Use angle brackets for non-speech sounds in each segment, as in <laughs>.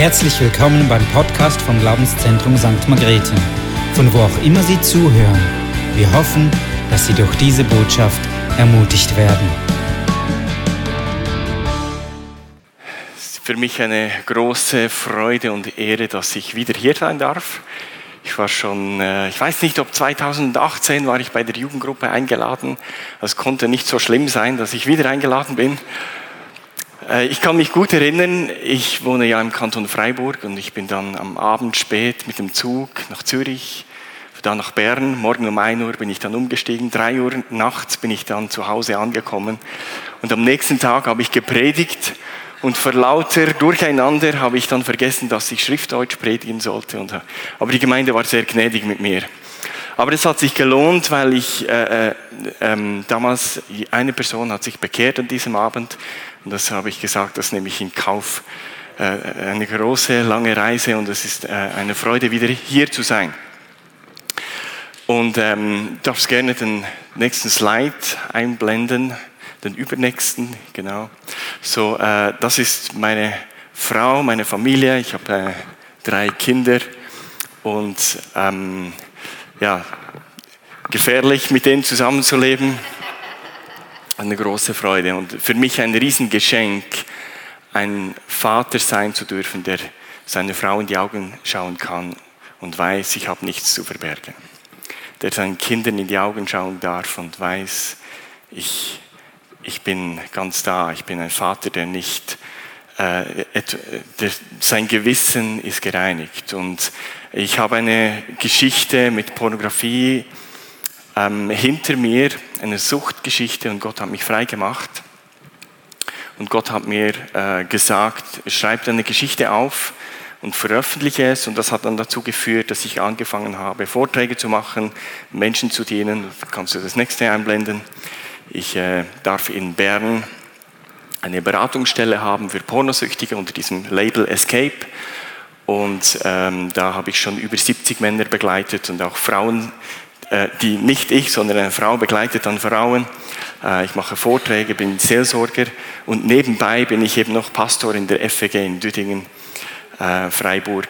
Herzlich willkommen beim Podcast vom Glaubenszentrum St. Margrethe, von wo auch immer Sie zuhören. Wir hoffen, dass Sie durch diese Botschaft ermutigt werden. Es ist für mich eine große Freude und Ehre, dass ich wieder hier sein darf. Ich war schon, äh, ich weiß nicht, ob 2018 war ich bei der Jugendgruppe eingeladen. Es konnte nicht so schlimm sein, dass ich wieder eingeladen bin. Äh, ich kann mich gut erinnern, ich wohne ja im Kanton Freiburg und ich bin dann am Abend spät mit dem Zug nach Zürich, dann nach Bern. Morgen um 1 Uhr bin ich dann umgestiegen, 3 Uhr nachts bin ich dann zu Hause angekommen und am nächsten Tag habe ich gepredigt und vor lauter Durcheinander habe ich dann vergessen, dass ich Schriftdeutsch predigen sollte. Und, aber die Gemeinde war sehr gnädig mit mir. Aber es hat sich gelohnt, weil ich äh, äh, äh, damals eine Person hat sich bekehrt an diesem Abend und das habe ich gesagt, das nehme ich in Kauf. Äh, eine große, lange Reise und es ist äh, eine Freude, wieder hier zu sein. Und ähm, darfst gerne den nächsten Slide einblenden, den übernächsten, genau. So, äh, das ist meine Frau, meine Familie. Ich habe äh, drei Kinder und ähm, ja, gefährlich mit denen zusammenzuleben eine große Freude und für mich ein Riesengeschenk, ein Vater sein zu dürfen, der seine Frau in die Augen schauen kann und weiß, ich habe nichts zu verbergen. Der seinen Kindern in die Augen schauen darf und weiß, ich, ich bin ganz da, ich bin ein Vater, der nicht, äh, der, sein Gewissen ist gereinigt. Und ich habe eine Geschichte mit Pornografie ähm, hinter mir eine Suchtgeschichte und Gott hat mich frei gemacht. Und Gott hat mir äh, gesagt, schreib deine Geschichte auf und veröffentliche es. Und das hat dann dazu geführt, dass ich angefangen habe, Vorträge zu machen, Menschen zu dienen. Kannst du das nächste einblenden? Ich äh, darf in Bern eine Beratungsstelle haben für Pornosüchtige unter diesem Label Escape. Und ähm, da habe ich schon über 70 Männer begleitet und auch Frauen, äh, die nicht ich, sondern eine Frau begleitet an Frauen. Äh, ich mache Vorträge, bin Seelsorger und nebenbei bin ich eben noch Pastor in der FEG in Düdingen, äh, Freiburg.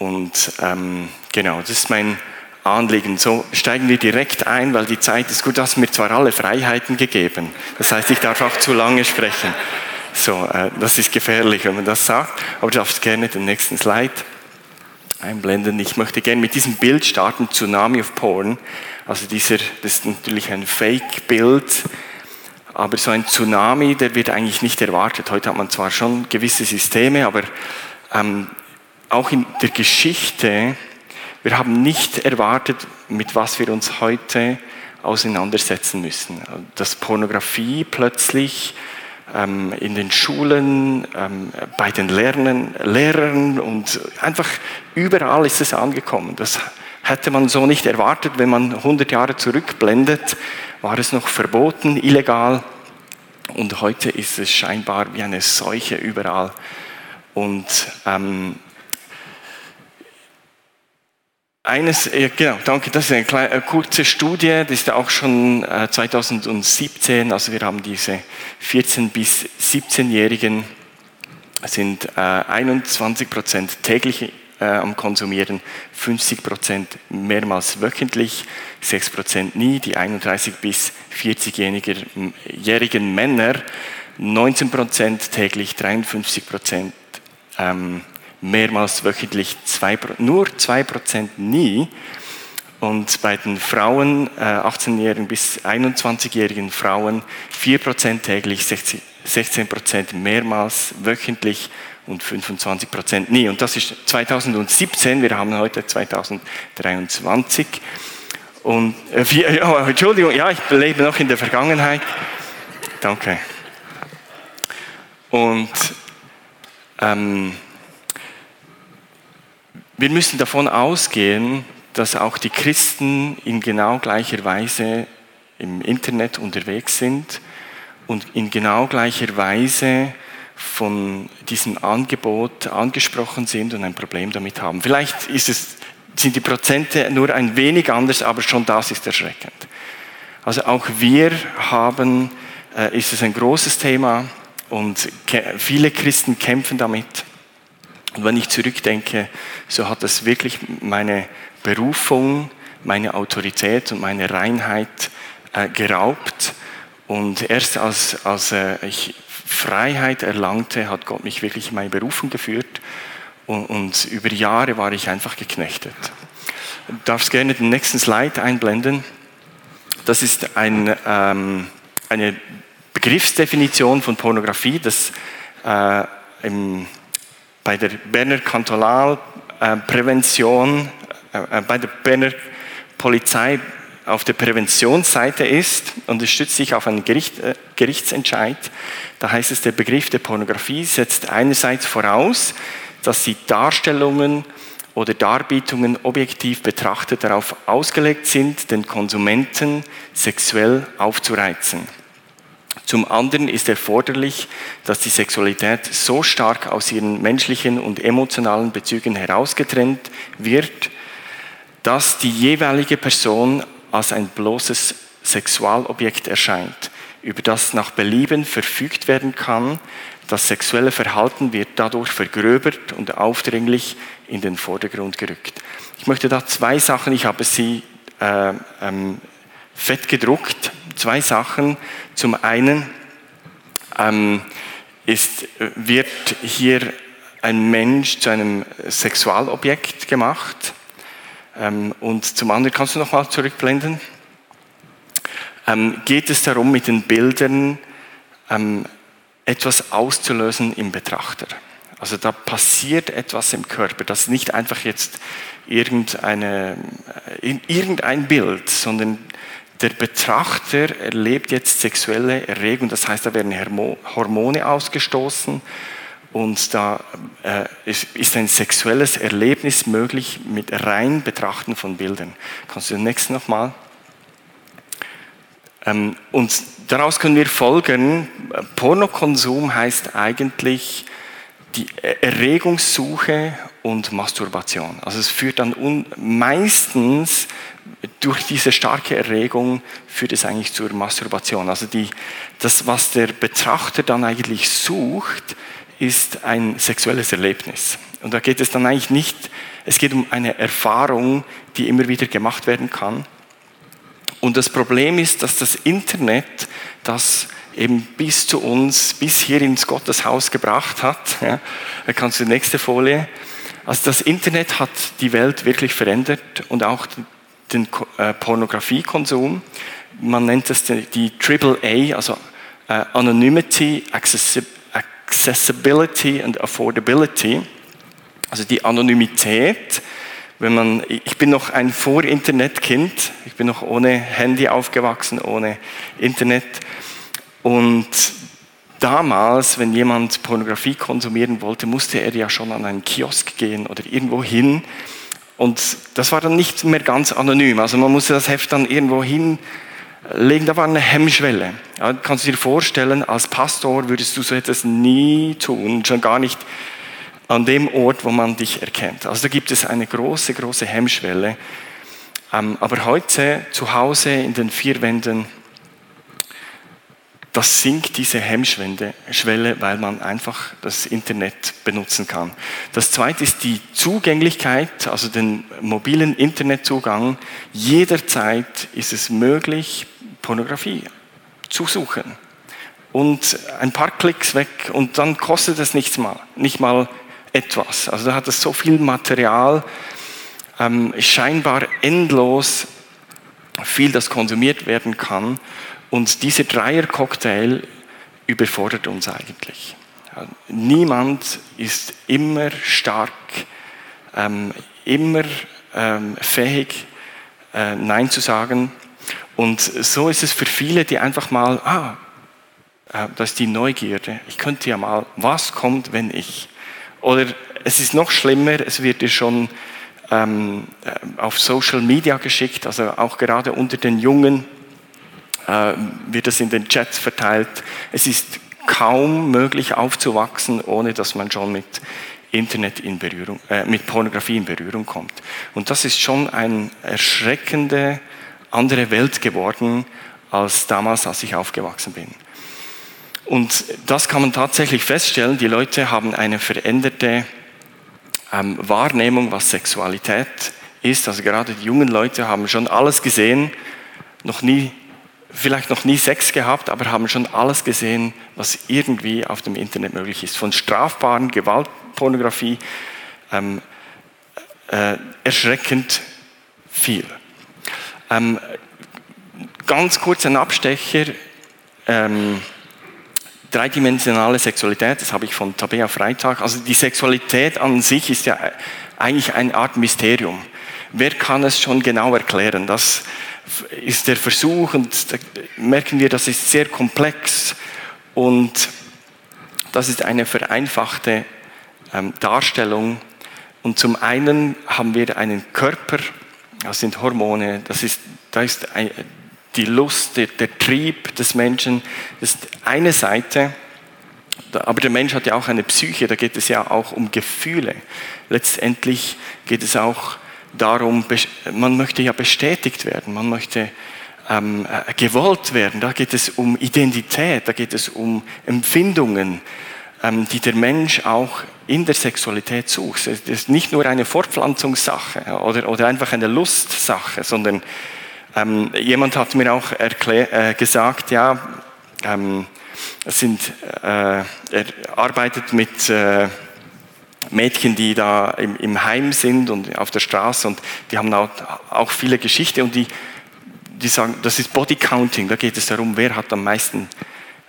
Und ähm, genau, das ist mein Anliegen. So steigen wir direkt ein, weil die Zeit ist gut. Du hast mir zwar alle Freiheiten gegeben, das heißt, ich darf auch zu lange sprechen. So, äh, das ist gefährlich, wenn man das sagt. Aber du darfst gerne den nächsten Slide einblenden. Ich möchte gerne mit diesem Bild starten, Tsunami of Porn. Also dieser, das ist natürlich ein Fake-Bild, aber so ein Tsunami, der wird eigentlich nicht erwartet. Heute hat man zwar schon gewisse Systeme, aber ähm, auch in der Geschichte, wir haben nicht erwartet, mit was wir uns heute auseinandersetzen müssen. Dass Pornografie plötzlich in den Schulen, ähm, bei den Lernern, Lehrern und einfach überall ist es angekommen. Das hätte man so nicht erwartet, wenn man 100 Jahre zurückblendet, war es noch verboten, illegal und heute ist es scheinbar wie eine Seuche überall. Und ähm, eines, genau, danke, das ist eine, kleine, eine kurze Studie, das ist auch schon 2017, äh, also wir haben diese 14- bis 17-Jährigen, sind 21 äh, Prozent täglich äh, am Konsumieren, 50 Prozent mehrmals wöchentlich, 6 Prozent nie, die 31 bis 40-jährigen Männer, 19 Prozent täglich, 53 Prozent ähm, mehrmals wöchentlich, zwei, nur 2% nie. Und bei den Frauen, äh, 18-jährigen bis 21-jährigen Frauen, 4% täglich, 16% mehrmals wöchentlich und 25% nie. Und das ist 2017, wir haben heute 2023. Und, äh, <laughs> Entschuldigung, ja, ich lebe noch in der Vergangenheit. Danke. Und ähm, wir müssen davon ausgehen, dass auch die Christen in genau gleicher Weise im Internet unterwegs sind und in genau gleicher Weise von diesem Angebot angesprochen sind und ein Problem damit haben. Vielleicht es, sind die Prozente nur ein wenig anders, aber schon das ist erschreckend. Also auch wir haben, äh, ist es ein großes Thema und viele Christen kämpfen damit. Und wenn ich zurückdenke, so hat das wirklich meine Berufung, meine Autorität und meine Reinheit äh, geraubt. Und erst als, als äh, ich Freiheit erlangte, hat Gott mich wirklich in meine Berufung geführt. Und, und über Jahre war ich einfach geknechtet. Du darfst gerne den nächsten Slide einblenden. Das ist ein, ähm, eine Begriffsdefinition von Pornografie, das äh, im, bei der Berner Kantonalprävention, äh, äh, bei der Berner Polizei auf der Präventionsseite ist und es stützt sich auf einen Gericht, äh, Gerichtsentscheid. Da heißt es, der Begriff der Pornografie setzt einerseits voraus, dass die Darstellungen oder Darbietungen objektiv betrachtet darauf ausgelegt sind, den Konsumenten sexuell aufzureizen. Zum anderen ist erforderlich, dass die Sexualität so stark aus ihren menschlichen und emotionalen Bezügen herausgetrennt wird, dass die jeweilige Person als ein bloßes Sexualobjekt erscheint, über das nach Belieben verfügt werden kann. Das sexuelle Verhalten wird dadurch vergröbert und aufdringlich in den Vordergrund gerückt. Ich möchte da zwei Sachen, ich habe sie äh, ähm, fett gedruckt, zwei Sachen. Zum einen ähm, ist, wird hier ein Mensch zu einem Sexualobjekt gemacht ähm, und zum anderen, kannst du noch mal zurückblenden? Ähm, geht es darum, mit den Bildern ähm, etwas auszulösen im Betrachter? Also da passiert etwas im Körper, das ist nicht einfach jetzt irgendeine, irgendein Bild, sondern der Betrachter erlebt jetzt sexuelle Erregung, das heißt, da werden Hormone ausgestoßen und da äh, ist ein sexuelles Erlebnis möglich mit rein Betrachten von Bildern. Kannst du den nächsten nochmal? Ähm, und daraus können wir folgen, Pornokonsum heißt eigentlich die Erregungssuche und Masturbation. Also es führt dann meistens durch diese starke Erregung führt es eigentlich zur Masturbation. Also die, das, was der Betrachter dann eigentlich sucht, ist ein sexuelles Erlebnis. Und da geht es dann eigentlich nicht, es geht um eine Erfahrung, die immer wieder gemacht werden kann. Und das Problem ist, dass das Internet das eben bis zu uns, bis hier ins Gotteshaus gebracht hat. Ja, da kannst du die nächste Folie. Also das Internet hat die Welt wirklich verändert und auch den äh, Pornografiekonsum. Man nennt das die, die AAA, also äh, Anonymity, Accessibility Accessibility and Affordability, also die Anonymität. Wenn man, ich bin noch ein Vor-Internet-Kind, ich bin noch ohne Handy aufgewachsen, ohne Internet. Und damals, wenn jemand Pornografie konsumieren wollte, musste er ja schon an einen Kiosk gehen oder irgendwo hin. Und das war dann nicht mehr ganz anonym. Also man musste das Heft dann irgendwo hin legen, da war eine Hemmschwelle. Ja, kannst du dir vorstellen, als Pastor würdest du so etwas nie tun, schon gar nicht an dem Ort, wo man dich erkennt. Also da gibt es eine große, große Hemmschwelle. Ähm, aber heute zu Hause in den vier Wänden, das sinkt diese Hemmschwelle, weil man einfach das Internet benutzen kann. Das zweite ist die Zugänglichkeit, also den mobilen Internetzugang. Jederzeit ist es möglich, Pornografie zu suchen. Und ein paar Klicks weg und dann kostet es nichts mal, nicht mal etwas. Also da hat es so viel Material, ähm, scheinbar endlos viel, das konsumiert werden kann. Und dieser Dreier-Cocktail überfordert uns eigentlich. Niemand ist immer stark, ähm, immer ähm, fähig, äh, Nein zu sagen. Und so ist es für viele, die einfach mal, ah, äh, das ist die Neugierde. Ich könnte ja mal, was kommt, wenn ich? Oder es ist noch schlimmer, es wird dir schon ähm, äh, auf Social Media geschickt, also auch gerade unter den Jungen äh, wird es in den Chats verteilt. Es ist kaum möglich aufzuwachsen, ohne dass man schon mit Internet in Berührung, äh, mit Pornografie in Berührung kommt. Und das ist schon eine erschreckende andere Welt geworden als damals, als ich aufgewachsen bin. Und das kann man tatsächlich feststellen. Die Leute haben eine veränderte ähm, Wahrnehmung, was Sexualität ist. Also gerade die jungen Leute haben schon alles gesehen, noch nie, vielleicht noch nie Sex gehabt, aber haben schon alles gesehen, was irgendwie auf dem Internet möglich ist. Von strafbaren Gewaltpornografie ähm, äh, erschreckend viel. Ähm, ganz kurz ein Abstecher. Ähm, dreidimensionale Sexualität, das habe ich von Tabea Freitag. Also die Sexualität an sich ist ja eigentlich eine Art Mysterium. Wer kann es schon genau erklären? Das ist der Versuch und da merken wir, das ist sehr komplex und das ist eine vereinfachte ähm, Darstellung. Und zum einen haben wir einen Körper, das sind Hormone, das ist, da ist die Lust, der, der Trieb des Menschen, das ist eine Seite. Aber der Mensch hat ja auch eine Psyche, da geht es ja auch um Gefühle. Letztendlich geht es auch darum, man möchte ja bestätigt werden, man möchte ähm, äh, gewollt werden. Da geht es um Identität, da geht es um Empfindungen, ähm, die der Mensch auch in der Sexualität sucht. Es ist nicht nur eine Fortpflanzungssache oder, oder einfach eine Lustsache, sondern ähm, jemand hat mir auch äh, gesagt, ja, ähm, sind, äh, er arbeitet mit äh, Mädchen, die da im, im, Heim sind und auf der Straße und die haben auch, auch viele Geschichten und die, die sagen, das ist Body Counting, da geht es darum, wer hat am meisten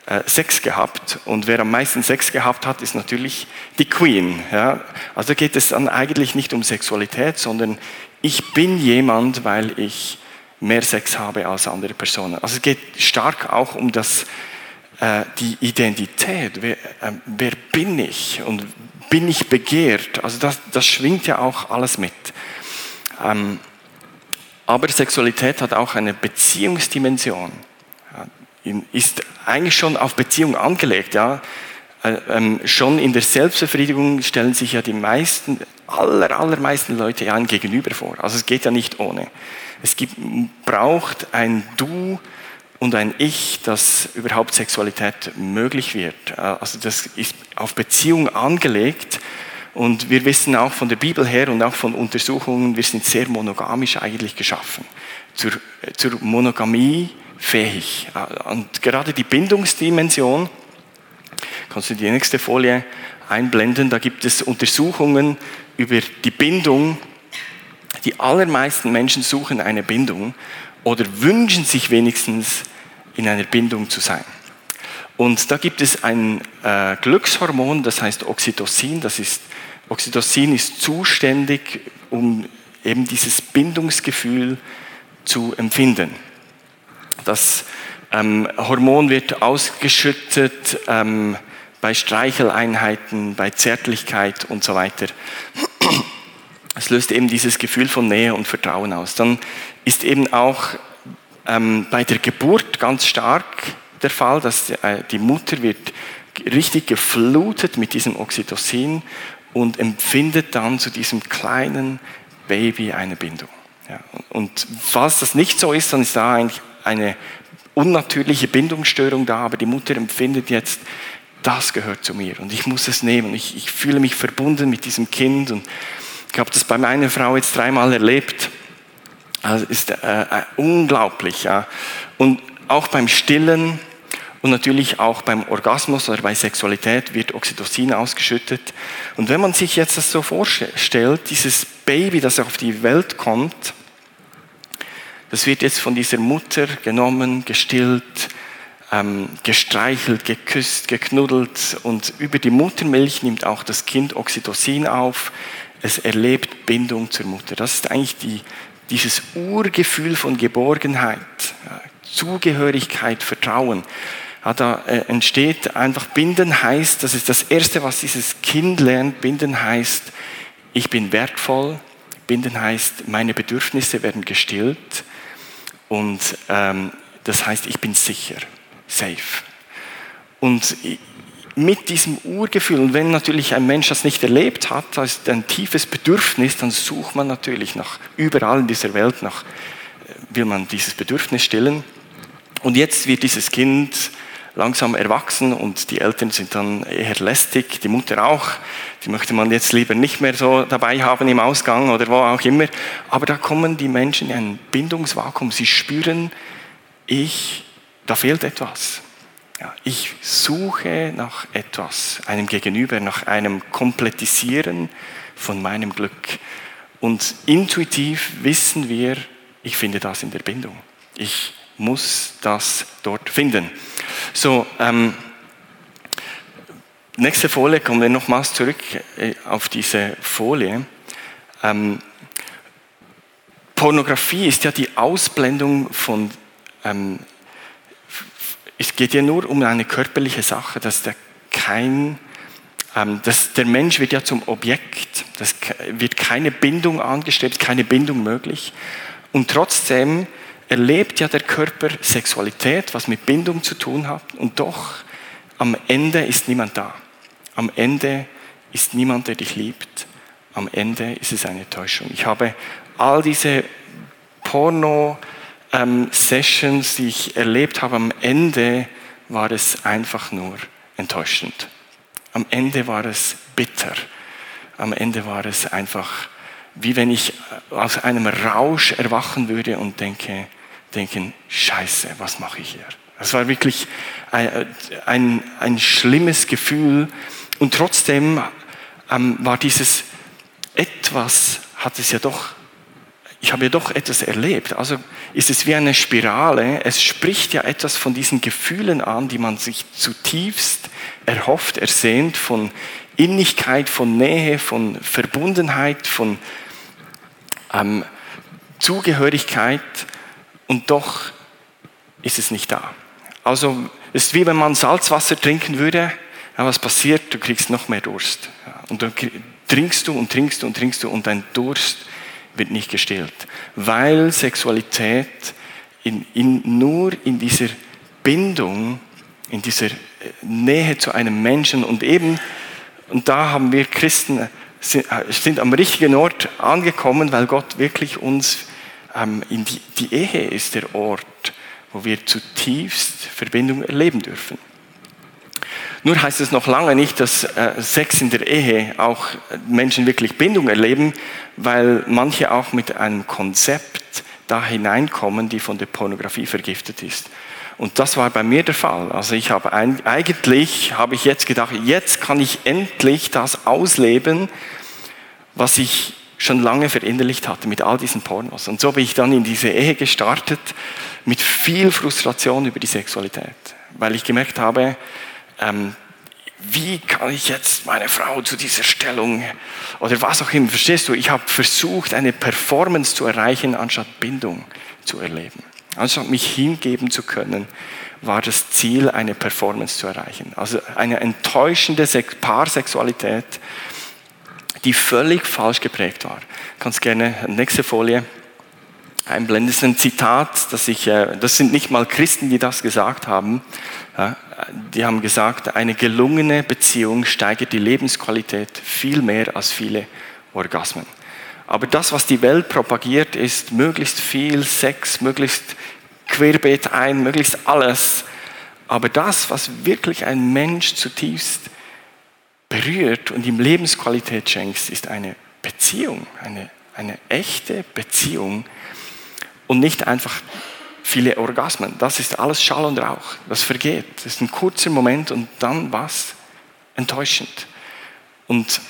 äh, Sex gehabt und wer am meisten Sex gehabt hat, ist natürlich die Queen. Ja? Also geht es dann eigentlich nicht um Sexualität, sondern ich bin jemand, weil ich mehr Sex habe als andere Personen. Also es geht stark auch um das, äh, die Identität. Wer, äh, wer, bin ich und bin ich begehrt? Also das, das schwingt ja auch alles mit. Ähm, aber Sexualität hat auch eine Beziehungsdimension. Ja, ist eigentlich schon auf Beziehung angelegt. Ja? Äh, ähm, schon in der Selbstbefriedigung stellen sich ja die meisten, aller, allermeisten Leute ein Gegenüber vor. Also es geht ja nicht ohne. Es gibt, braucht ein Du und ein Ich, dass überhaupt Sexualität möglich wird. Also das ist auf Beziehung angelegt. Und wir wissen auch von der Bibel her und auch von Untersuchungen, wir sind sehr monogamisch eigentlich geschaffen. Zur, zur Monogamie fähig. Und gerade die Bindungsdimension, kannst du die nächste Folie einblenden, da gibt es Untersuchungen über die Bindung die allermeisten Menschen suchen eine Bindung oder wünschen sich wenigstens in einer Bindung zu sein. Und da gibt es ein äh, Glückshormon, das heißt Oxytocin. Das ist, Oxytocin ist zuständig, um eben dieses Bindungsgefühl zu empfinden. Das ähm, Hormon wird ausgeschüttet ähm, bei Streicheleinheiten, bei Zärtlichkeit und so weiter. Es löst eben dieses Gefühl von Nähe und Vertrauen aus. Dann ist eben auch ähm, bei der Geburt ganz stark der Fall, dass äh, die Mutter wird richtig geflutet mit diesem Oxytocin und empfindet dann zu diesem kleinen Baby eine Bindung. Ja, und falls das nicht so ist, dann ist da eigentlich eine unnatürliche Bindungsstörung da, aber die Mutter empfindet jetzt, das gehört zu mir und ich muss es nehmen. Ich, ich fühle mich verbunden mit diesem Kind und ich habe das bei meiner Frau jetzt dreimal erlebt. Also ist äh, äh, unglaublich. Ja. Und auch beim Stillen und natürlich auch beim Orgasmus oder bei Sexualität wird Oxytocin ausgeschüttet. Und wenn man sich jetzt das so vorstellt, dieses Baby, das auf die Welt kommt, das wird jetzt von dieser Mutter genommen, gestillt, ähm, gestreichelt, geküsst, geknuddelt und über die Muttermilch nimmt auch das Kind Oxytocin auf es erlebt Bindung zur Mutter. Das ist eigentlich die, dieses Urgefühl von Geborgenheit, Zugehörigkeit, Vertrauen. Da äh, entsteht einfach Binden heißt, das ist das Erste, was dieses Kind lernt. Binden heißt, ich bin wertvoll. Binden heißt, meine Bedürfnisse werden gestillt. Und ähm, das heißt, ich bin sicher, safe. Und mit diesem Urgefühl. Und wenn natürlich ein Mensch das nicht erlebt hat, das ist ein tiefes Bedürfnis, dann sucht man natürlich nach überall in dieser Welt nach, äh, will man dieses Bedürfnis stillen. Und jetzt wird dieses Kind langsam erwachsen und die Eltern sind dann eher lästig, die Mutter auch. Die möchte man jetzt lieber nicht mehr so dabei haben im Ausgang oder wo auch immer. Aber da kommen die Menschen in ein Bindungsvakuum. Sie spüren, ich, da fehlt etwas. Ja, ich suche nach etwas, einem Gegenüber, nach einem Komplettisieren von meinem Glück. Und intuitiv wissen wir, ich finde das in der Bindung. Ich muss das dort finden. So, ähm, nächste Folie, kommen wir nochmals zurück äh, auf diese Folie. Ähm, Pornografie ist ja die Ausblendung von, ähm, es geht ja nur um eine körperliche Sache, dass der kein, ähm, dass der Mensch wird ja zum Objekt, das wird keine Bindung angestrebt, keine Bindung möglich. Und trotzdem erlebt ja der Körper Sexualität, was mit Bindung zu tun hat. Und doch, am Ende ist niemand da. Am Ende ist niemand, der dich liebt. Am Ende ist es eine Täuschung. Ich habe all diese Porno-Sessions, die ich erlebt habe, am Ende war es einfach nur enttäuschend. Am Ende war es bitter. Am Ende war es einfach, wie wenn ich aus einem Rausch erwachen würde und denke, denken, scheiße, was mache ich hier? Das war wirklich ein, ein, ein schlimmes Gefühl. Und trotzdem ähm, war dieses etwas, hat es ja doch, ich habe ja doch etwas erlebt. Also ist es wie eine Spirale. Es spricht ja etwas von diesen Gefühlen an, die man sich zutiefst erhofft, ersehnt, von Innigkeit, von Nähe, von Verbundenheit, von ähm, Zugehörigkeit und doch ist es nicht da. Also es ist wie wenn man Salzwasser trinken würde, ja, was passiert? Du kriegst noch mehr Durst. Und dann trinkst du und trinkst du und trinkst du und dein Durst wird nicht gestillt, weil Sexualität in, in, nur in dieser Bindung, in dieser äh, Nähe zu einem Menschen und eben, und da haben wir Christen, sind, äh, sind am richtigen Ort angekommen, weil Gott wirklich uns ähm, in die, die Ehe ist der Ort, wo wir zutiefst Verbindung erleben dürfen. Nur heißt es noch lange nicht, dass äh, Sex in der Ehe auch Menschen wirklich Bindung erleben, weil manche auch mit einem Konzept da hineinkommen, die von der Pornografie vergiftet ist. Und das war bei mir der Fall. Also ich habe ein, eigentlich habe ich jetzt gedacht, jetzt kann ich endlich das ausleben, was ich schon lange verinnerlicht hatte mit all diesen Pornos. Und so bin ich dann in diese Ehe gestartet mit viel Frustration über die Sexualität, weil ich gemerkt habe, ähm, wie kann ich jetzt meine Frau zu dieser Stellung oder was auch immer, verstehst du? Ich habe versucht, eine Performance zu erreichen, anstatt Bindung zu erleben. Anstatt mich hingeben zu können, war das Ziel, eine Performance zu erreichen. Also eine enttäuschende Paarsexualität, die völlig falsch geprägt war. Kannst gerne nächste Folie einblenden. Das ist ein Zitat, das ich, äh, das sind nicht mal Christen, die das gesagt haben. Die haben gesagt, eine gelungene Beziehung steigert die Lebensqualität viel mehr als viele Orgasmen. Aber das, was die Welt propagiert, ist möglichst viel Sex, möglichst querbeet ein, möglichst alles. Aber das, was wirklich ein Mensch zutiefst berührt und ihm Lebensqualität schenkst, ist eine Beziehung, eine, eine echte Beziehung und nicht einfach viele Orgasmen. Das ist alles Schall und Rauch. Das vergeht. Das ist ein kurzer Moment und dann was? Enttäuschend. Und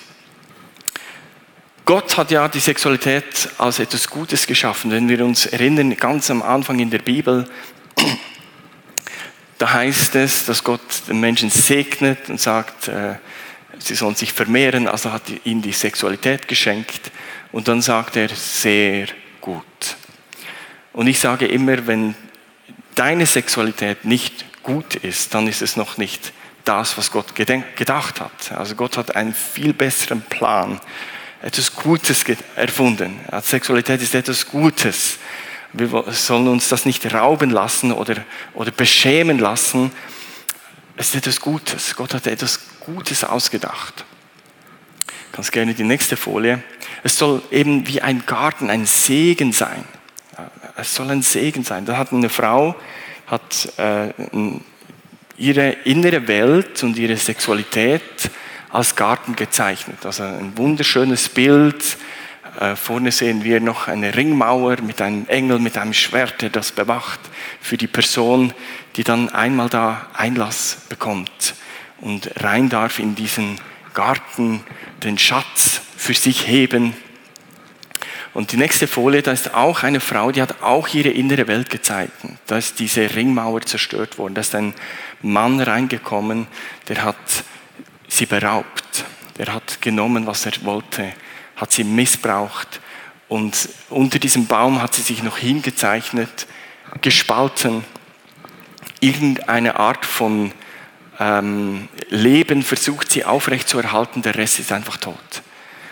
Gott hat ja die Sexualität als etwas Gutes geschaffen. Wenn wir uns erinnern, ganz am Anfang in der Bibel, <clears throat> da heißt es, dass Gott den Menschen segnet und sagt, äh, sie sollen sich vermehren, also hat ihnen die Sexualität geschenkt. Und dann sagt er, sehr gut. Und ich sage immer, wenn deine Sexualität nicht gut ist, dann ist es noch nicht das, was Gott gedacht hat. Also Gott hat einen viel besseren Plan, etwas Gutes erfunden. Sexualität ist etwas Gutes. Wir sollen uns das nicht rauben lassen oder, oder beschämen lassen. Es ist etwas Gutes. Gott hat etwas Gutes ausgedacht. Kannst gerne die nächste Folie. Es soll eben wie ein Garten, ein Segen sein. Es soll ein Segen sein. Da hat eine Frau hat, äh, ihre innere Welt und ihre Sexualität als Garten gezeichnet. Also ein wunderschönes Bild. Äh, vorne sehen wir noch eine Ringmauer mit einem Engel, mit einem Schwert, der das bewacht für die Person, die dann einmal da Einlass bekommt und rein darf in diesen Garten, den Schatz für sich heben. Und die nächste Folie, da ist auch eine Frau, die hat auch ihre innere Welt gezeigt. Da ist diese Ringmauer zerstört worden. Da ist ein Mann reingekommen, der hat sie beraubt. Der hat genommen, was er wollte, hat sie missbraucht. Und unter diesem Baum hat sie sich noch hingezeichnet, gespalten. Irgendeine Art von ähm, Leben versucht sie aufrechtzuerhalten, der Rest ist einfach tot.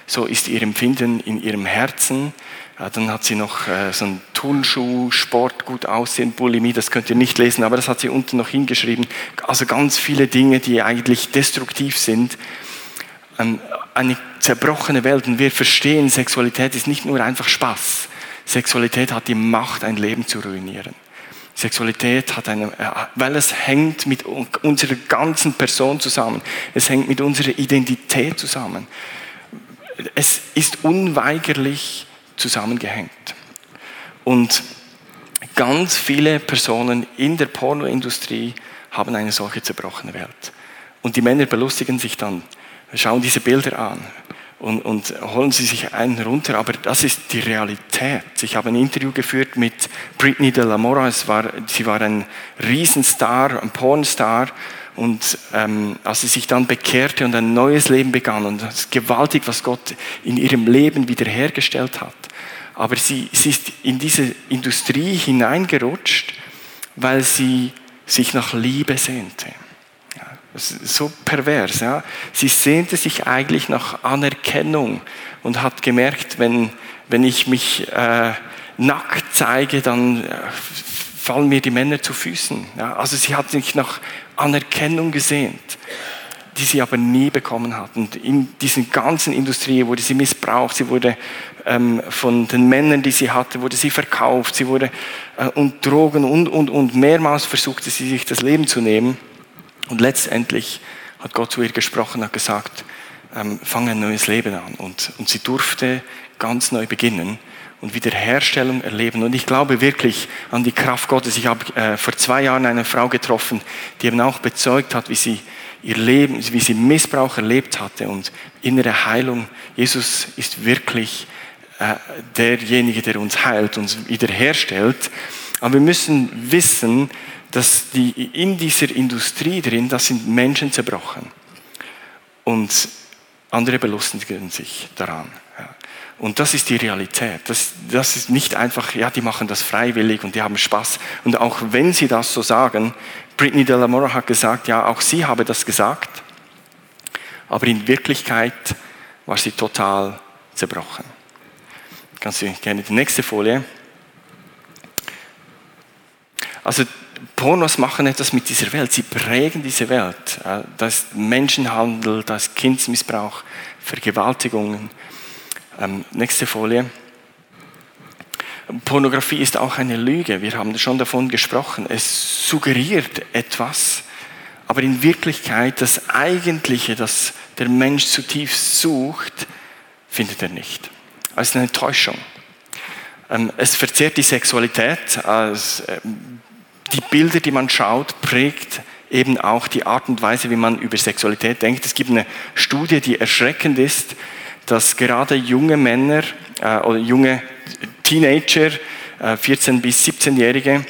So ist ihr Empfinden in ihrem Herzen. Dann hat sie noch äh, so einen Turnschuh, Sport, gut aussehen, Bulimie, das könnt ihr nicht lesen, aber das hat sie unten noch hingeschrieben. Also ganz viele Dinge, die eigentlich destruktiv sind. Ähm, eine zerbrochene Welt und wir verstehen, Sexualität ist nicht nur einfach Spaß. Sexualität hat die Macht, ein Leben zu ruinieren. Sexualität hat eine, äh, weil es hängt mit unserer ganzen Person zusammen. Es hängt mit unserer Identität zusammen. Es ist unweigerlich zusammengehängt. Und ganz viele Personen in der Pornoindustrie haben eine solche zerbrochene Welt. Und die Männer belustigen sich dann, schauen diese Bilder an und, und holen sie sich einen runter. Aber das ist die Realität. Ich habe ein Interview geführt mit Britney de la Mora. War, sie war ein Riesenstar, ein Pornstar. Und ähm, als sie sich dann bekehrte und ein neues Leben begann, und das ist gewaltig, was Gott in ihrem Leben wiederhergestellt hat. Aber sie, sie ist in diese Industrie hineingerutscht, weil sie sich nach Liebe sehnte so pervers. Ja. Sie sehnte sich eigentlich nach Anerkennung und hat gemerkt, wenn, wenn ich mich äh, nackt zeige, dann äh, fallen mir die Männer zu Füßen. Ja. Also sie hat sich nach Anerkennung gesehnt, die sie aber nie bekommen hat. Und in diesen ganzen Industrie wurde sie missbraucht, sie wurde ähm, von den Männern, die sie hatte, wurde sie verkauft, sie wurde äh, und Drogen und, und, und mehrmals versuchte sie sich das Leben zu nehmen. Und letztendlich hat Gott zu ihr gesprochen, hat gesagt, ähm, fang ein neues Leben an. Und, und sie durfte ganz neu beginnen und Wiederherstellung erleben. Und ich glaube wirklich an die Kraft Gottes. Ich habe äh, vor zwei Jahren eine Frau getroffen, die eben auch bezeugt hat, wie sie ihr Leben, wie sie Missbrauch erlebt hatte und innere Heilung. Jesus ist wirklich äh, derjenige, der uns heilt, uns wiederherstellt. Aber wir müssen wissen, dass die in dieser Industrie drin, das sind Menschen zerbrochen. Und andere belustigen sich daran. Und das ist die Realität. Das, das ist nicht einfach, ja, die machen das freiwillig und die haben Spaß. Und auch wenn sie das so sagen, Britney de la Mora hat gesagt, ja, auch sie habe das gesagt, aber in Wirklichkeit war sie total zerbrochen. Kannst du gerne die nächste Folie? Also Pornos machen etwas mit dieser Welt, sie prägen diese Welt. Da ist Menschenhandel, da ist Kindsmissbrauch, Vergewaltigungen. Ähm, nächste Folie. Pornografie ist auch eine Lüge. Wir haben schon davon gesprochen. Es suggeriert etwas, aber in Wirklichkeit das Eigentliche, das der Mensch zutiefst sucht, findet er nicht. Ist eine Täuschung. Ähm, es verzehrt die Sexualität. Als ähm, die Bilder, die man schaut, prägt eben auch die Art und Weise, wie man über Sexualität denkt. Es gibt eine Studie, die erschreckend ist, dass gerade junge Männer äh, oder junge Teenager, äh, 14 bis 17-Jährige,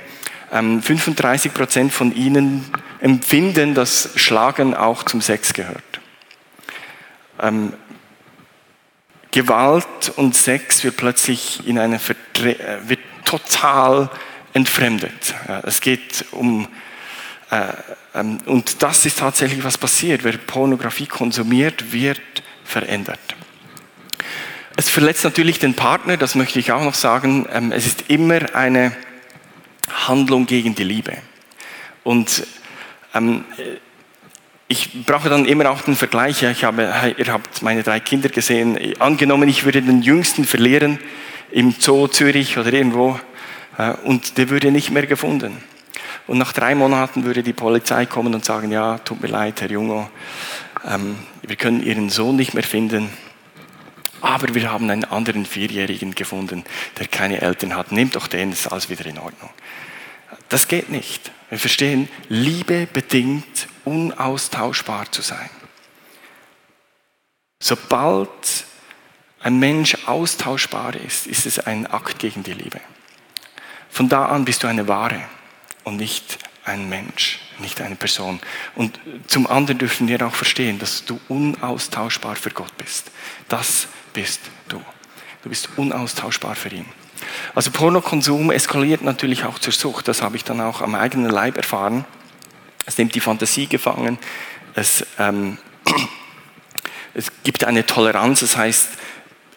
ähm, 35 Prozent von ihnen empfinden, dass Schlagen auch zum Sex gehört. Ähm, Gewalt und Sex wird plötzlich in eine Verdre äh, wird total entfremdet. Es geht um, äh, ähm, und das ist tatsächlich was passiert. Wer Pornografie konsumiert, wird verändert. Es verletzt natürlich den Partner, das möchte ich auch noch sagen. Ähm, es ist immer eine Handlung gegen die Liebe. Und ähm, ich brauche dann immer auch den Vergleich. Ich habe, ihr habt meine drei Kinder gesehen. Angenommen, ich würde den Jüngsten verlieren im Zoo Zürich oder irgendwo, und der würde nicht mehr gefunden. Und nach drei Monaten würde die Polizei kommen und sagen, ja, tut mir leid, Herr Jungo, ähm, wir können Ihren Sohn nicht mehr finden, aber wir haben einen anderen Vierjährigen gefunden, der keine Eltern hat. Nehmt doch den, ist alles wieder in Ordnung. Das geht nicht. Wir verstehen, Liebe bedingt, unaustauschbar zu sein. Sobald ein Mensch austauschbar ist, ist es ein Akt gegen die Liebe. Von da an bist du eine Ware und nicht ein Mensch, nicht eine Person. Und zum anderen dürfen wir auch verstehen, dass du unaustauschbar für Gott bist. Das bist du. Du bist unaustauschbar für ihn. Also Pornokonsum eskaliert natürlich auch zur Sucht. Das habe ich dann auch am eigenen Leib erfahren. Es nimmt die Fantasie gefangen. Es, ähm, <clears throat> es gibt eine Toleranz, das heißt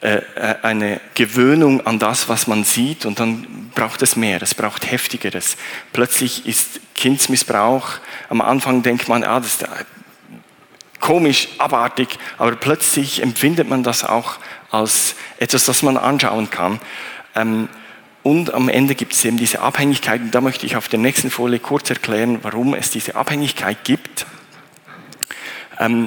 äh, äh, eine Gewöhnung an das, was man sieht und dann braucht es mehr, es braucht heftigeres. Plötzlich ist Kindsmissbrauch, am Anfang denkt man, ah, das komisch, abartig, aber plötzlich empfindet man das auch als etwas, das man anschauen kann. Ähm, und am Ende gibt es eben diese Abhängigkeit. Und da möchte ich auf der nächsten Folie kurz erklären, warum es diese Abhängigkeit gibt. Ähm,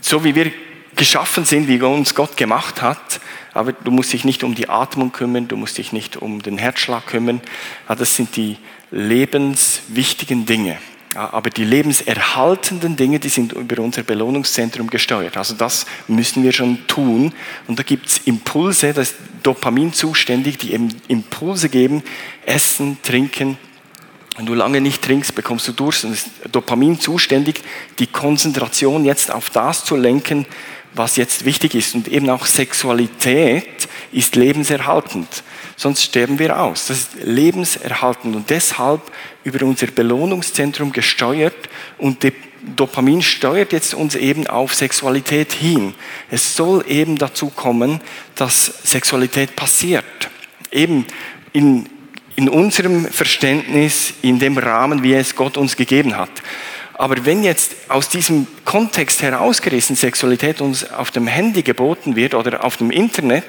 so wie wir geschaffen sind, wie uns Gott gemacht hat, aber du musst dich nicht um die Atmung kümmern, du musst dich nicht um den Herzschlag kümmern. Das sind die lebenswichtigen Dinge. Aber die lebenserhaltenden Dinge, die sind über unser Belohnungszentrum gesteuert. Also das müssen wir schon tun. Und da gibt es Impulse, das ist Dopamin zuständig, die eben Impulse geben, essen, trinken. Wenn du lange nicht trinkst, bekommst du Durst und ist Dopamin zuständig, die Konzentration jetzt auf das zu lenken, was jetzt wichtig ist. Und eben auch Sexualität ist lebenserhaltend sonst sterben wir aus. Das ist lebenserhaltend und deshalb über unser Belohnungszentrum gesteuert und Dopamin steuert jetzt uns eben auf Sexualität hin. Es soll eben dazu kommen, dass Sexualität passiert. Eben in, in unserem Verständnis, in dem Rahmen, wie es Gott uns gegeben hat. Aber wenn jetzt aus diesem Kontext herausgerissen Sexualität uns auf dem Handy geboten wird oder auf dem Internet,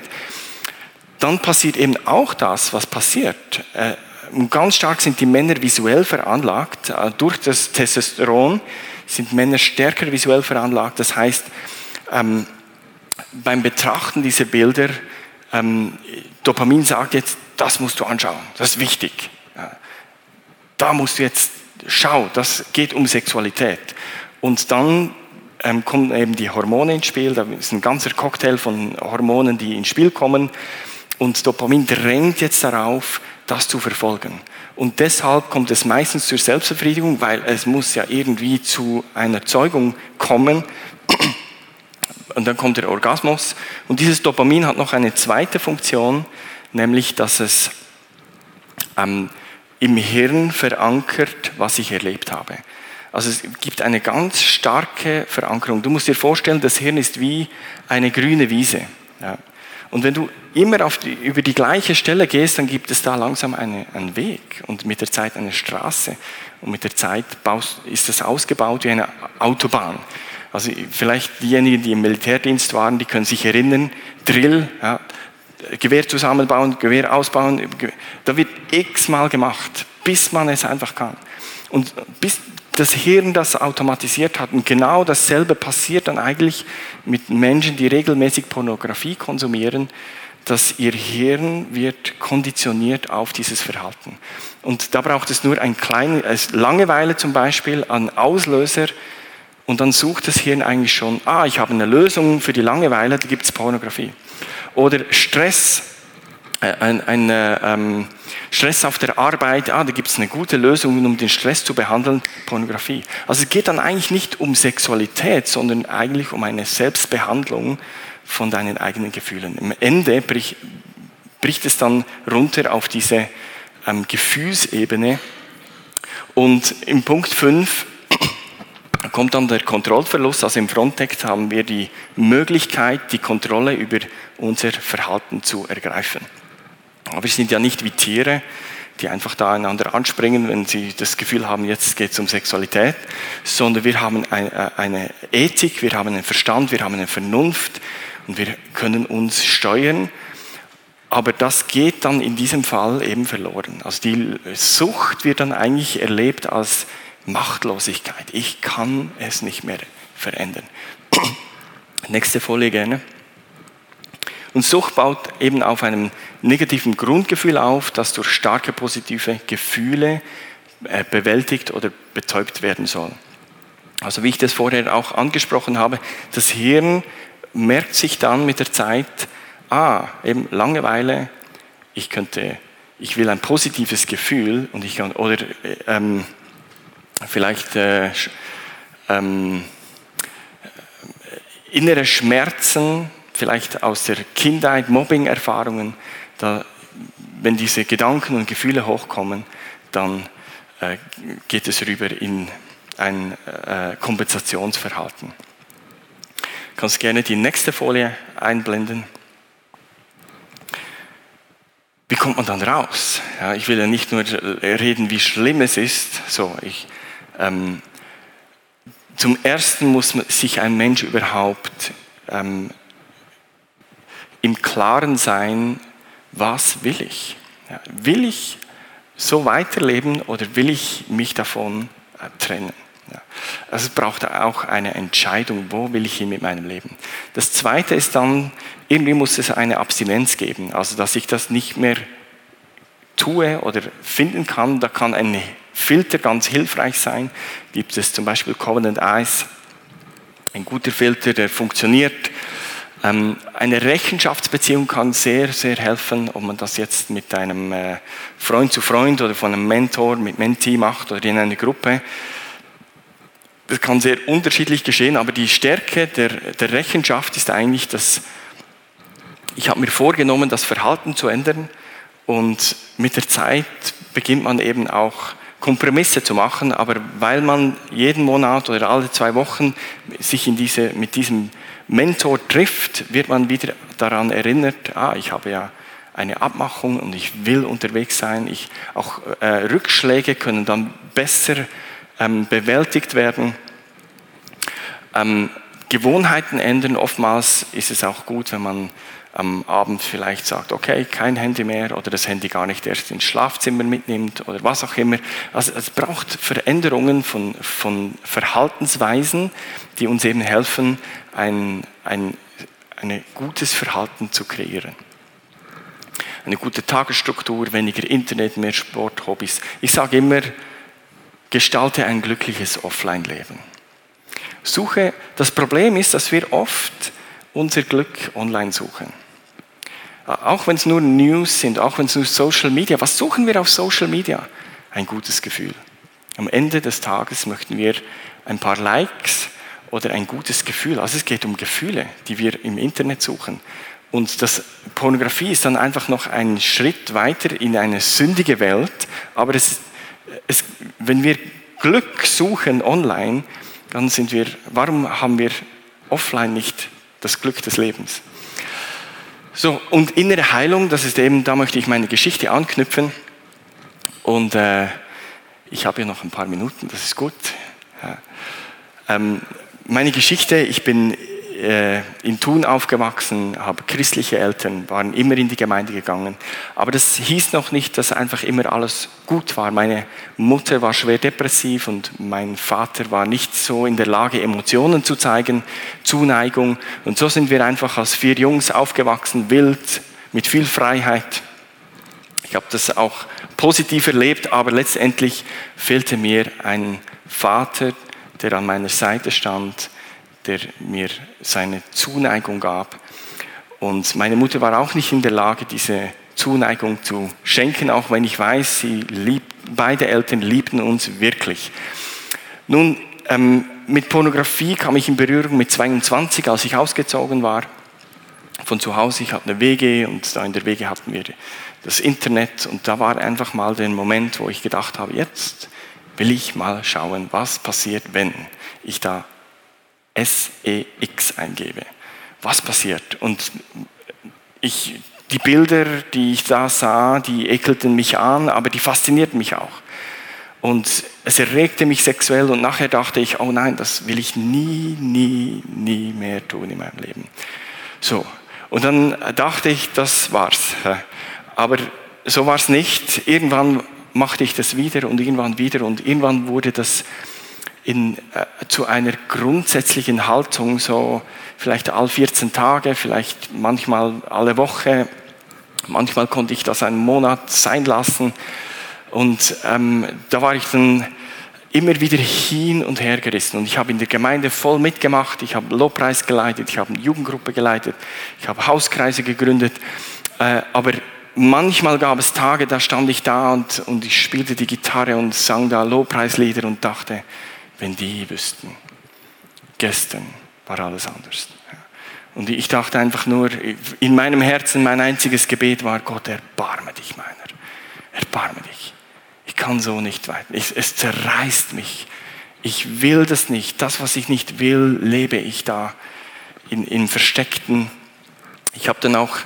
dann passiert eben auch das, was passiert. Äh, ganz stark sind die Männer visuell veranlagt. Äh, durch das Testosteron sind Männer stärker visuell veranlagt. Das heißt, ähm, beim Betrachten dieser Bilder, ähm, Dopamin sagt jetzt, das musst du anschauen, das ist wichtig. Da musst du jetzt schauen, das geht um Sexualität. Und dann ähm, kommen eben die Hormone ins Spiel, da ist ein ganzer Cocktail von Hormonen, die ins Spiel kommen. Und Dopamin drängt jetzt darauf, das zu verfolgen. Und deshalb kommt es meistens zur Selbstbefriedigung, weil es muss ja irgendwie zu einer Zeugung kommen. Und dann kommt der Orgasmus. Und dieses Dopamin hat noch eine zweite Funktion, nämlich dass es ähm, im Hirn verankert, was ich erlebt habe. Also es gibt eine ganz starke Verankerung. Du musst dir vorstellen, das Hirn ist wie eine grüne Wiese. Ja. Und wenn du immer die, über die gleiche Stelle gehst, dann gibt es da langsam eine, einen Weg und mit der Zeit eine Straße. Und mit der Zeit baust, ist das ausgebaut wie eine Autobahn. Also vielleicht diejenigen, die im Militärdienst waren, die können sich erinnern, Drill, ja, Gewehr zusammenbauen, Gewehr ausbauen, da wird x-mal gemacht, bis man es einfach kann. Und bis, das Hirn das automatisiert hat. Und genau dasselbe passiert dann eigentlich mit Menschen, die regelmäßig Pornografie konsumieren, dass ihr Hirn wird konditioniert auf dieses Verhalten. Und da braucht es nur ein kleines, Langeweile zum Beispiel, an Auslöser, und dann sucht das Hirn eigentlich schon, ah, ich habe eine Lösung für die Langeweile, da gibt es Pornografie. Oder Stress, äh, ein, ein äh, ähm, Stress auf der Arbeit, ah, da gibt es eine gute Lösung, um den Stress zu behandeln, Pornografie. Also es geht dann eigentlich nicht um Sexualität, sondern eigentlich um eine Selbstbehandlung von deinen eigenen Gefühlen. Im Ende bricht, bricht es dann runter auf diese ähm, Gefühlsebene. Und im Punkt 5 <clears throat> kommt dann der Kontrollverlust. Also im Fronttext haben wir die Möglichkeit, die Kontrolle über unser Verhalten zu ergreifen. Aber wir sind ja nicht wie Tiere, die einfach da einander anspringen, wenn sie das Gefühl haben, jetzt geht es um Sexualität, sondern wir haben äh, eine Ethik, wir haben einen Verstand, wir haben eine Vernunft und wir können uns steuern. Aber das geht dann in diesem Fall eben verloren. Also die Sucht wird dann eigentlich erlebt als Machtlosigkeit. Ich kann es nicht mehr verändern. <clears throat> Nächste Folie gerne. Und Sucht baut eben auf einem negativen Grundgefühl auf, das durch starke positive Gefühle äh, bewältigt oder betäubt werden soll. Also wie ich das vorher auch angesprochen habe, das Hirn merkt sich dann mit der Zeit, ah, eben Langeweile, ich könnte, ich will ein positives Gefühl und ich kann, oder ähm, vielleicht äh, ähm, innere Schmerzen, vielleicht aus der Kindheit, Mobbing-Erfahrungen, wenn diese Gedanken und Gefühle hochkommen, dann äh, geht es rüber in ein äh, Kompensationsverhalten. Du kannst gerne die nächste Folie einblenden. Wie kommt man dann raus? Ja, ich will ja nicht nur reden, wie schlimm es ist. So, ich, ähm, zum Ersten muss sich ein Mensch überhaupt ähm, im Klaren sein, was will ich? Will ich so weiterleben oder will ich mich davon äh, trennen? Ja. Also es braucht auch eine Entscheidung, wo will ich hin mit meinem Leben. Das Zweite ist dann, irgendwie muss es eine Abstinenz geben, also dass ich das nicht mehr tue oder finden kann. Da kann ein Filter ganz hilfreich sein. Gibt es zum Beispiel Covenant Eyes, ein guter Filter, der funktioniert eine Rechenschaftsbeziehung kann sehr, sehr helfen, ob man das jetzt mit einem äh, Freund zu Freund oder von einem Mentor mit Mentee macht oder in einer Gruppe. Das kann sehr unterschiedlich geschehen, aber die Stärke der, der Rechenschaft ist eigentlich, dass ich habe mir vorgenommen, das Verhalten zu ändern und mit der Zeit beginnt man eben auch Kompromisse zu machen, aber weil man jeden Monat oder alle zwei Wochen sich in diese, mit diesem Mentor trifft, wird man wieder daran erinnert, ah, ich habe ja eine Abmachung und ich will unterwegs sein. Ich, auch äh, Rückschläge können dann besser ähm, bewältigt werden. Ähm, Gewohnheiten ändern. Oftmals ist es auch gut, wenn man am Abend vielleicht sagt, okay, kein Handy mehr oder das Handy gar nicht erst ins Schlafzimmer mitnimmt oder was auch immer. Also es braucht Veränderungen von, von Verhaltensweisen, die uns eben helfen, ein, ein, ein gutes Verhalten zu kreieren. Eine gute Tagesstruktur, weniger Internet, mehr Sport, Hobbys. Ich sage immer, gestalte ein glückliches Offline-Leben. Suche, das Problem ist, dass wir oft unser Glück online suchen. Auch wenn es nur News sind, auch wenn es nur Social Media, was suchen wir auf Social Media? Ein gutes Gefühl. Am Ende des Tages möchten wir ein paar Likes oder ein gutes Gefühl. Also es geht um Gefühle, die wir im Internet suchen. Und das Pornografie ist dann einfach noch ein Schritt weiter in eine sündige Welt. Aber es, es, wenn wir Glück suchen online, dann sind wir, warum haben wir offline nicht das Glück des Lebens? So, und innere Heilung, das ist eben, da möchte ich meine Geschichte anknüpfen. Und äh, ich habe ja noch ein paar Minuten, das ist gut. Ähm, meine Geschichte, ich bin äh, in Thun aufgewachsen, habe christliche Eltern, waren immer in die Gemeinde gegangen. Aber das hieß noch nicht, dass einfach immer alles gut war. Meine Mutter war schwer depressiv und mein Vater war nicht so in der Lage, Emotionen zu zeigen, Zuneigung. Und so sind wir einfach als vier Jungs aufgewachsen, wild, mit viel Freiheit. Ich habe das auch positiv erlebt, aber letztendlich fehlte mir ein Vater, der an meiner Seite stand, der mir seine Zuneigung gab. Und meine Mutter war auch nicht in der Lage, diese Zuneigung zu schenken, auch wenn ich weiß, sie liebt, beide Eltern liebten uns wirklich. Nun, ähm, mit Pornografie kam ich in Berührung mit 22, als ich ausgezogen war von zu Hause. Ich hatte eine WG und da in der WG hatten wir das Internet und da war einfach mal der Moment, wo ich gedacht habe, jetzt will ich mal schauen, was passiert, wenn ich da SEX eingebe. Was passiert? Und ich, die Bilder, die ich da sah, die ekelten mich an, aber die faszinierten mich auch. Und es erregte mich sexuell und nachher dachte ich, oh nein, das will ich nie, nie, nie mehr tun in meinem Leben. So. Und dann dachte ich, das war's. Aber so war es nicht. Irgendwann machte ich das wieder und irgendwann wieder und irgendwann wurde das in, äh, zu einer grundsätzlichen Haltung, so vielleicht alle 14 Tage, vielleicht manchmal alle Woche, manchmal konnte ich das einen Monat sein lassen. Und ähm, da war ich dann immer wieder hin und her gerissen. Und ich habe in der Gemeinde voll mitgemacht. Ich habe Lobpreis geleitet, ich habe eine Jugendgruppe geleitet, ich habe Hauskreise gegründet. Äh, aber manchmal gab es Tage, da stand ich da und, und ich spielte die Gitarre und sang da Lobpreislieder und dachte, wenn die wüssten, gestern war alles anders. Und ich dachte einfach nur, in meinem Herzen, mein einziges Gebet war, Gott, erbarme dich meiner. Erbarme dich. Ich kann so nicht weiter. Ich, es zerreißt mich. Ich will das nicht. Das, was ich nicht will, lebe ich da in, in Versteckten. Ich habe dann auch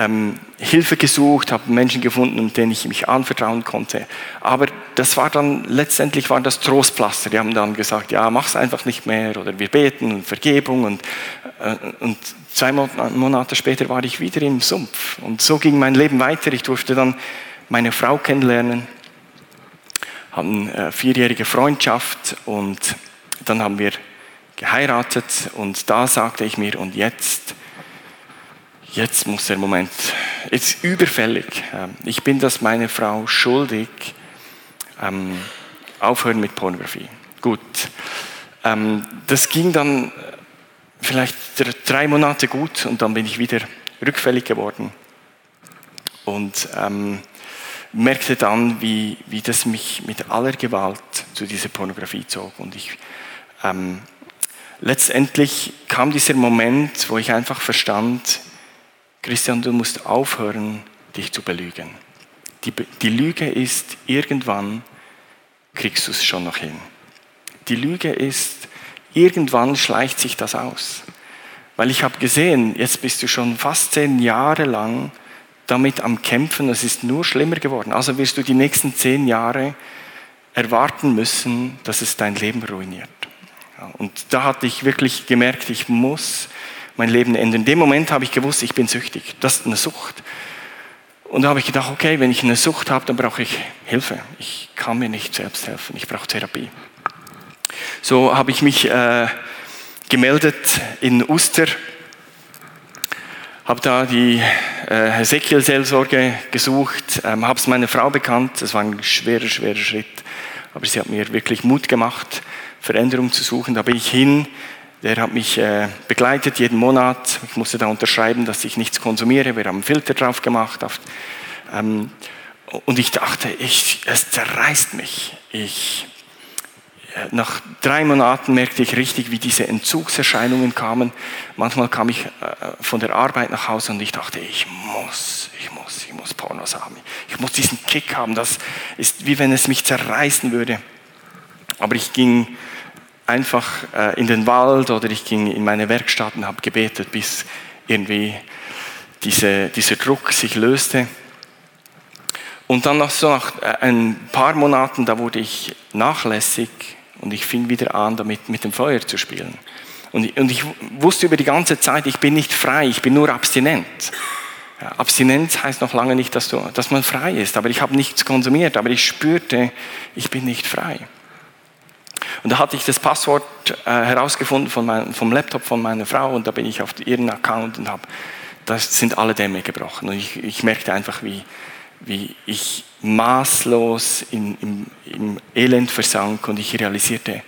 ähm, Hilfe gesucht, habe Menschen gefunden, denen ich mich anvertrauen konnte. Aber das war dann, letztendlich war das Trostpflaster. Die haben dann gesagt, ja, mach's einfach nicht mehr oder wir beten und Vergebung und, äh, und zwei Monate später war ich wieder im Sumpf. Und so ging mein Leben weiter. Ich durfte dann meine Frau kennenlernen, haben eine vierjährige Freundschaft und dann haben wir geheiratet und da sagte ich mir, und jetzt jetzt muss der Moment, jetzt überfällig. Ähm, ich bin das meiner Frau schuldig. Ähm, aufhören mit Pornografie. Gut. Ähm, das ging dann vielleicht drei Monate gut und dann bin ich wieder rückfällig geworden und ähm, merkte dann, wie, wie das mich mit aller Gewalt zu dieser Pornografie zog. Und ich, ähm, letztendlich kam dieser Moment, wo ich einfach verstand, Christian, du musst aufhören, dich zu belügen. Die, die Lüge ist, irgendwann kriegst du es schon noch hin. Die Lüge ist, irgendwann schleicht sich das aus. Weil ich habe gesehen, jetzt bist du schon fast zehn Jahre lang damit am Kämpfen, es ist nur schlimmer geworden. Also wirst du die nächsten zehn Jahre erwarten müssen, dass es dein Leben ruiniert. Und da hatte ich wirklich gemerkt, ich muss mein Leben ändern. In dem Moment habe ich gewusst, ich bin süchtig. Das ist eine Sucht. Und da habe ich gedacht, okay, wenn ich eine Sucht habe, dann brauche ich Hilfe. Ich kann mir nicht selbst helfen. Ich brauche Therapie. So habe ich mich äh, gemeldet in Uster, habe da die äh, Hesekiel-Seelsorge gesucht, ähm, habe es meiner Frau bekannt. Das war ein schwerer, schwerer Schritt. Aber sie hat mir wirklich Mut gemacht, Veränderung zu suchen. Da bin ich hin, der hat mich äh, begleitet jeden Monat. Ich musste da unterschreiben, dass ich nichts konsumiere. Wir haben einen Filter drauf gemacht. Ähm, und ich dachte, ich, es zerreißt mich. Ich, äh, nach drei Monaten merkte ich richtig, wie diese Entzugserscheinungen kamen. Manchmal kam ich äh, von der Arbeit nach Hause und ich dachte, ich muss, ich muss, ich muss Pornos haben. Ich muss diesen Kick haben. Das ist wie wenn es mich zerreißen würde. Aber ich ging einfach äh, in den Wald oder ich ging in meine Werkstatt und habe gebetet, bis irgendwie diese, dieser Druck sich löste. Und dann nach, so nach äh, ein paar Monaten, da wurde ich nachlässig und ich fing wieder an, damit mit dem Feuer zu spielen. Und, und ich wusste über die ganze Zeit, ich bin nicht frei, ich bin nur abstinent. Abstinenz heißt noch lange nicht, dass, du, dass man frei ist, aber ich habe nichts konsumiert, aber ich spürte, ich bin nicht frei. Und da hatte ich das Passwort äh, herausgefunden von mein, vom Laptop von meiner Frau und da bin ich auf ihren Account und habe, das sind alle Dämme gebrochen. Und ich, ich merkte einfach, wie, wie ich maßlos in, im, im Elend versank und ich realisierte,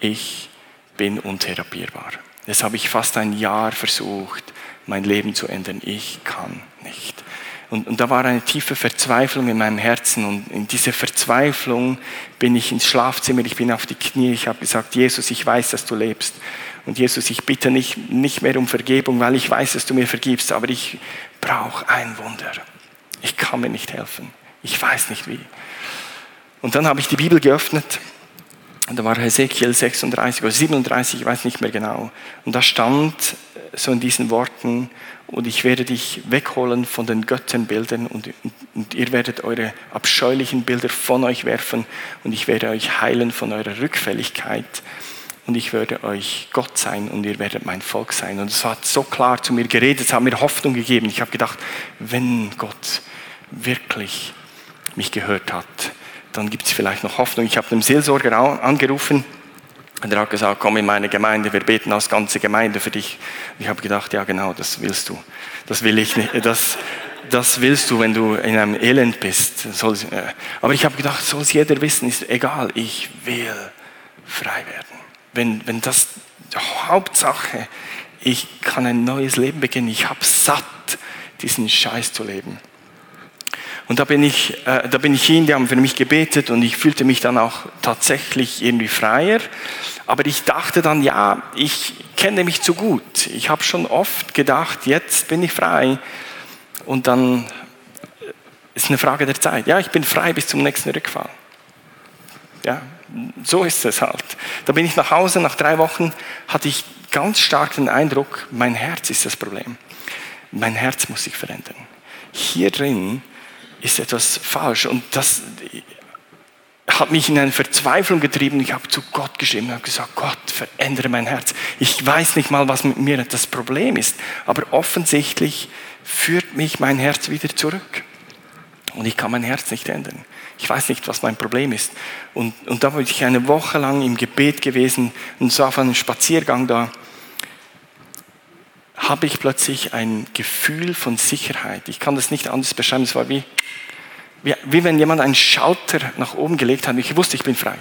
ich bin untherapierbar. Das habe ich fast ein Jahr versucht, mein Leben zu ändern. Ich kann nicht. Und, und da war eine tiefe Verzweiflung in meinem Herzen. Und in diese Verzweiflung bin ich ins Schlafzimmer, ich bin auf die Knie, ich habe gesagt, Jesus, ich weiß, dass du lebst. Und Jesus, ich bitte nicht, nicht mehr um Vergebung, weil ich weiß, dass du mir vergibst, aber ich brauche ein Wunder. Ich kann mir nicht helfen. Ich weiß nicht wie. Und dann habe ich die Bibel geöffnet. Und da war Hesekiel 36 oder 37, ich weiß nicht mehr genau. Und da stand so in diesen Worten, und ich werde dich wegholen von den Götzenbildern und, und, ihr werdet eure abscheulichen Bilder von euch werfen und ich werde euch heilen von eurer Rückfälligkeit und ich werde euch Gott sein und ihr werdet mein Volk sein. Und es hat so klar zu mir geredet, es hat mir Hoffnung gegeben. Ich habe gedacht, wenn Gott wirklich mich gehört hat, dann gibt es vielleicht noch Hoffnung. Ich habe den Seelsorger angerufen und er hat gesagt, komm in meine Gemeinde, wir beten als ganze Gemeinde für dich. Und ich habe gedacht, ja genau, das willst du. Das will ich nicht. Das, das willst du, wenn du in einem Elend bist. Äh, aber ich habe gedacht, soll es jeder wissen, ist egal, ich will frei werden. Wenn, wenn das Hauptsache, ich kann ein neues Leben beginnen, ich habe satt, diesen Scheiß zu leben. Und da bin ich, äh, da bin ich hin, die haben für mich gebetet und ich fühlte mich dann auch tatsächlich irgendwie freier. Aber ich dachte dann, ja, ich kenne mich zu gut. Ich habe schon oft gedacht, jetzt bin ich frei. Und dann äh, ist eine Frage der Zeit. Ja, ich bin frei bis zum nächsten Rückfall. Ja, so ist es halt. Da bin ich nach Hause, nach drei Wochen hatte ich ganz stark den Eindruck, mein Herz ist das Problem. Mein Herz muss sich verändern. Hier drin ist etwas falsch und das hat mich in eine Verzweiflung getrieben. Ich habe zu Gott geschrieben und gesagt, Gott, verändere mein Herz. Ich weiß nicht mal, was mit mir das Problem ist, aber offensichtlich führt mich mein Herz wieder zurück. Und ich kann mein Herz nicht ändern. Ich weiß nicht, was mein Problem ist. Und, und da bin ich eine Woche lang im Gebet gewesen und so auf einem Spaziergang da habe ich plötzlich ein Gefühl von Sicherheit. Ich kann das nicht anders beschreiben. Es war wie, wie, wie wenn jemand einen Schalter nach oben gelegt hat. Ich wusste, ich bin frei.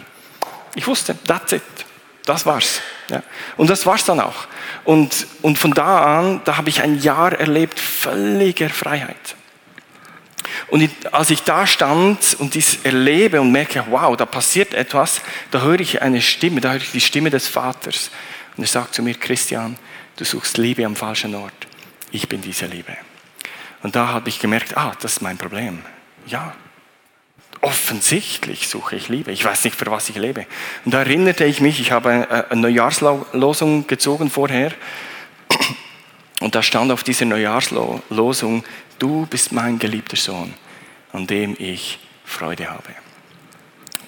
Ich wusste, that's it. Das war's. Ja. Und das war's dann auch. Und, und von da an, da habe ich ein Jahr erlebt, völliger Freiheit. Und als ich da stand und dies erlebe und merke, wow, da passiert etwas, da höre ich eine Stimme, da höre ich die Stimme des Vaters. Und er sagt zu mir, Christian, du suchst Liebe am falschen Ort. Ich bin diese Liebe. Und da habe ich gemerkt, ah, das ist mein Problem. Ja, offensichtlich suche ich Liebe. Ich weiß nicht, für was ich lebe. Und da erinnerte ich mich, ich habe eine Neujahrslosung gezogen vorher. Und da stand auf dieser Neujahrslosung, du bist mein geliebter Sohn, an dem ich Freude habe.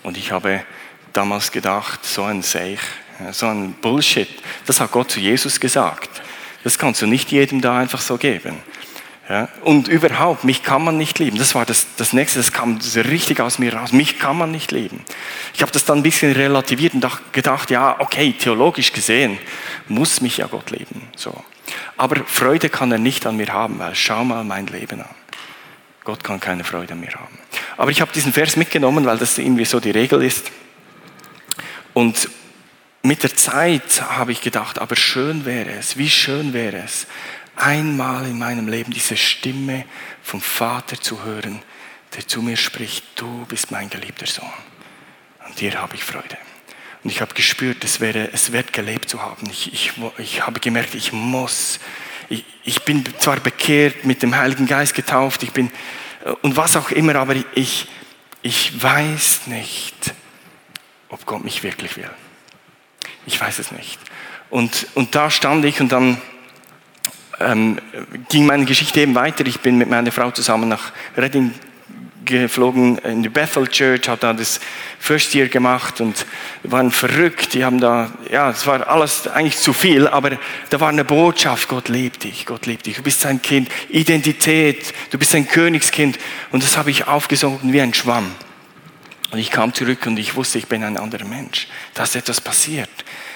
Und ich habe damals gedacht, so ein Seich, so ein Bullshit, das hat Gott zu Jesus gesagt. Das kannst du nicht jedem da einfach so geben. Ja, und überhaupt, mich kann man nicht lieben. Das war das, das Nächste, das kam richtig aus mir raus. Mich kann man nicht lieben. Ich habe das dann ein bisschen relativiert und gedacht, ja, okay, theologisch gesehen muss mich ja Gott lieben. So. Aber Freude kann er nicht an mir haben, weil schau mal mein Leben an. Gott kann keine Freude an mir haben. Aber ich habe diesen Vers mitgenommen, weil das irgendwie so die Regel ist. Und mit der Zeit habe ich gedacht, aber schön wäre es, wie schön wäre es, einmal in meinem Leben diese Stimme vom Vater zu hören, der zu mir spricht, du bist mein geliebter Sohn. An dir habe ich Freude. Und ich habe gespürt, es, wäre, es wird gelebt zu haben. Ich, ich, ich habe gemerkt, ich muss. Ich, ich bin zwar bekehrt, mit dem Heiligen Geist getauft, ich bin, und was auch immer, aber ich, ich weiß nicht, ob Gott mich wirklich will. Ich weiß es nicht. Und, und da stand ich und dann ähm, ging meine Geschichte eben weiter. Ich bin mit meiner Frau zusammen nach Reading geflogen in die Bethel Church, habe da das First Year gemacht und waren verrückt. Die haben da, ja, es war alles eigentlich zu viel, aber da war eine Botschaft, Gott liebt dich, Gott liebt dich. Du bist sein Kind, Identität, du bist ein Königskind und das habe ich aufgesogen wie ein Schwamm. Und ich kam zurück und ich wusste, ich bin ein anderer Mensch. Da ist etwas passiert.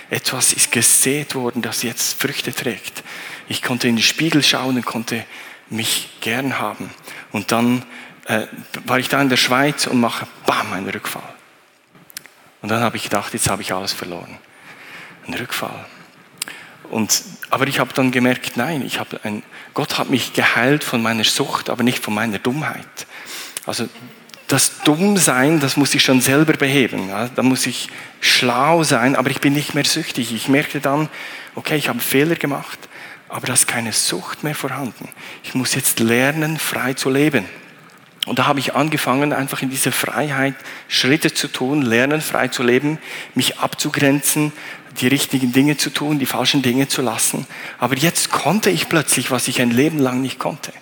Etwas ist gesät worden, das jetzt Früchte trägt. Ich konnte in den Spiegel schauen und konnte mich gern haben. Und dann äh, war ich da in der Schweiz und mache, bam, einen Rückfall. Und dann habe ich gedacht, jetzt habe ich alles verloren. Ein Rückfall. Und, aber ich habe dann gemerkt, nein, ich habe ein, Gott hat mich geheilt von meiner Sucht, aber nicht von meiner Dummheit. Also das Dummsein, das muss ich schon selber beheben. Ja? Da muss ich schlau sein, aber ich bin nicht mehr süchtig. Ich merkte dann, okay, ich habe Fehler gemacht aber da ist keine Sucht mehr vorhanden. Ich muss jetzt lernen, frei zu leben. Und da habe ich angefangen, einfach in dieser Freiheit Schritte zu tun, lernen, frei zu leben, mich abzugrenzen, die richtigen Dinge zu tun, die falschen Dinge zu lassen. Aber jetzt konnte ich plötzlich, was ich ein Leben lang nicht konnte.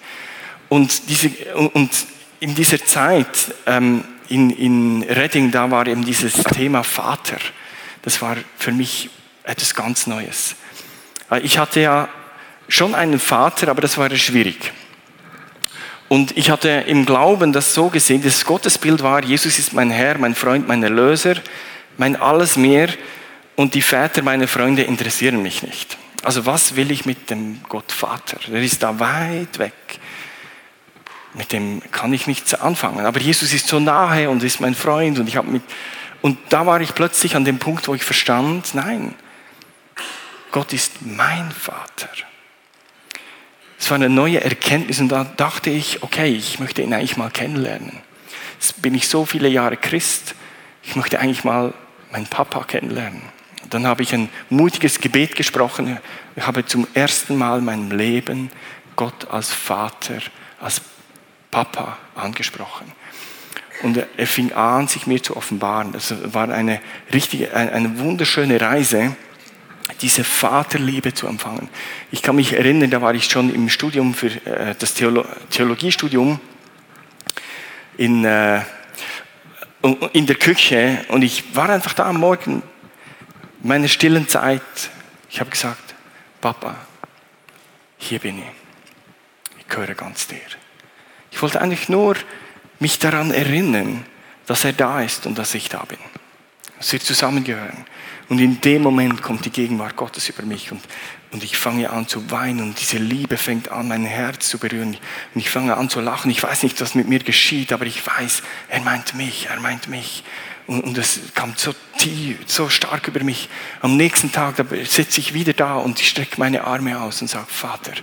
Und, diese, und in dieser Zeit ähm, in, in Redding, da war eben dieses Thema Vater. Das war für mich etwas ganz Neues. Äh, ich hatte ja schon einen Vater, aber das war schwierig. Und ich hatte im Glauben das so gesehen, das Gottesbild war, Jesus ist mein Herr, mein Freund, mein Erlöser, mein alles mehr und die Väter meiner Freunde interessieren mich nicht. Also was will ich mit dem Gott Vater? Der ist da weit weg. Mit dem kann ich nichts anfangen. Aber Jesus ist so nahe und ist mein Freund und ich habe mit und da war ich plötzlich an dem Punkt, wo ich verstand, nein, Gott ist mein Vater. Es war eine neue Erkenntnis und da dachte ich, okay, ich möchte ihn eigentlich mal kennenlernen. Jetzt bin ich so viele Jahre Christ, ich möchte eigentlich mal meinen Papa kennenlernen. Dann habe ich ein mutiges Gebet gesprochen. Ich habe zum ersten Mal in meinem Leben Gott als Vater, als Papa angesprochen. Und er fing an, sich mir zu offenbaren. Das war eine richtige, eine wunderschöne Reise diese Vaterliebe zu empfangen. Ich kann mich erinnern, da war ich schon im Studium für äh, das Theolo Theologiestudium in, äh, in der Küche und ich war einfach da am Morgen, in meiner stillen Zeit. Ich habe gesagt, Papa, hier bin ich. Ich gehöre ganz dir. Ich wollte eigentlich nur mich daran erinnern, dass er da ist und dass ich da bin. Dass wir zusammengehören. Und in dem Moment kommt die Gegenwart Gottes über mich und, und ich fange an zu weinen und diese Liebe fängt an, mein Herz zu berühren. Und ich fange an zu lachen. Ich weiß nicht, was mit mir geschieht, aber ich weiß, er meint mich, er meint mich. Und, und es kam so tief, so stark über mich. Am nächsten Tag sitze ich wieder da und ich strecke meine Arme aus und sage, Vater,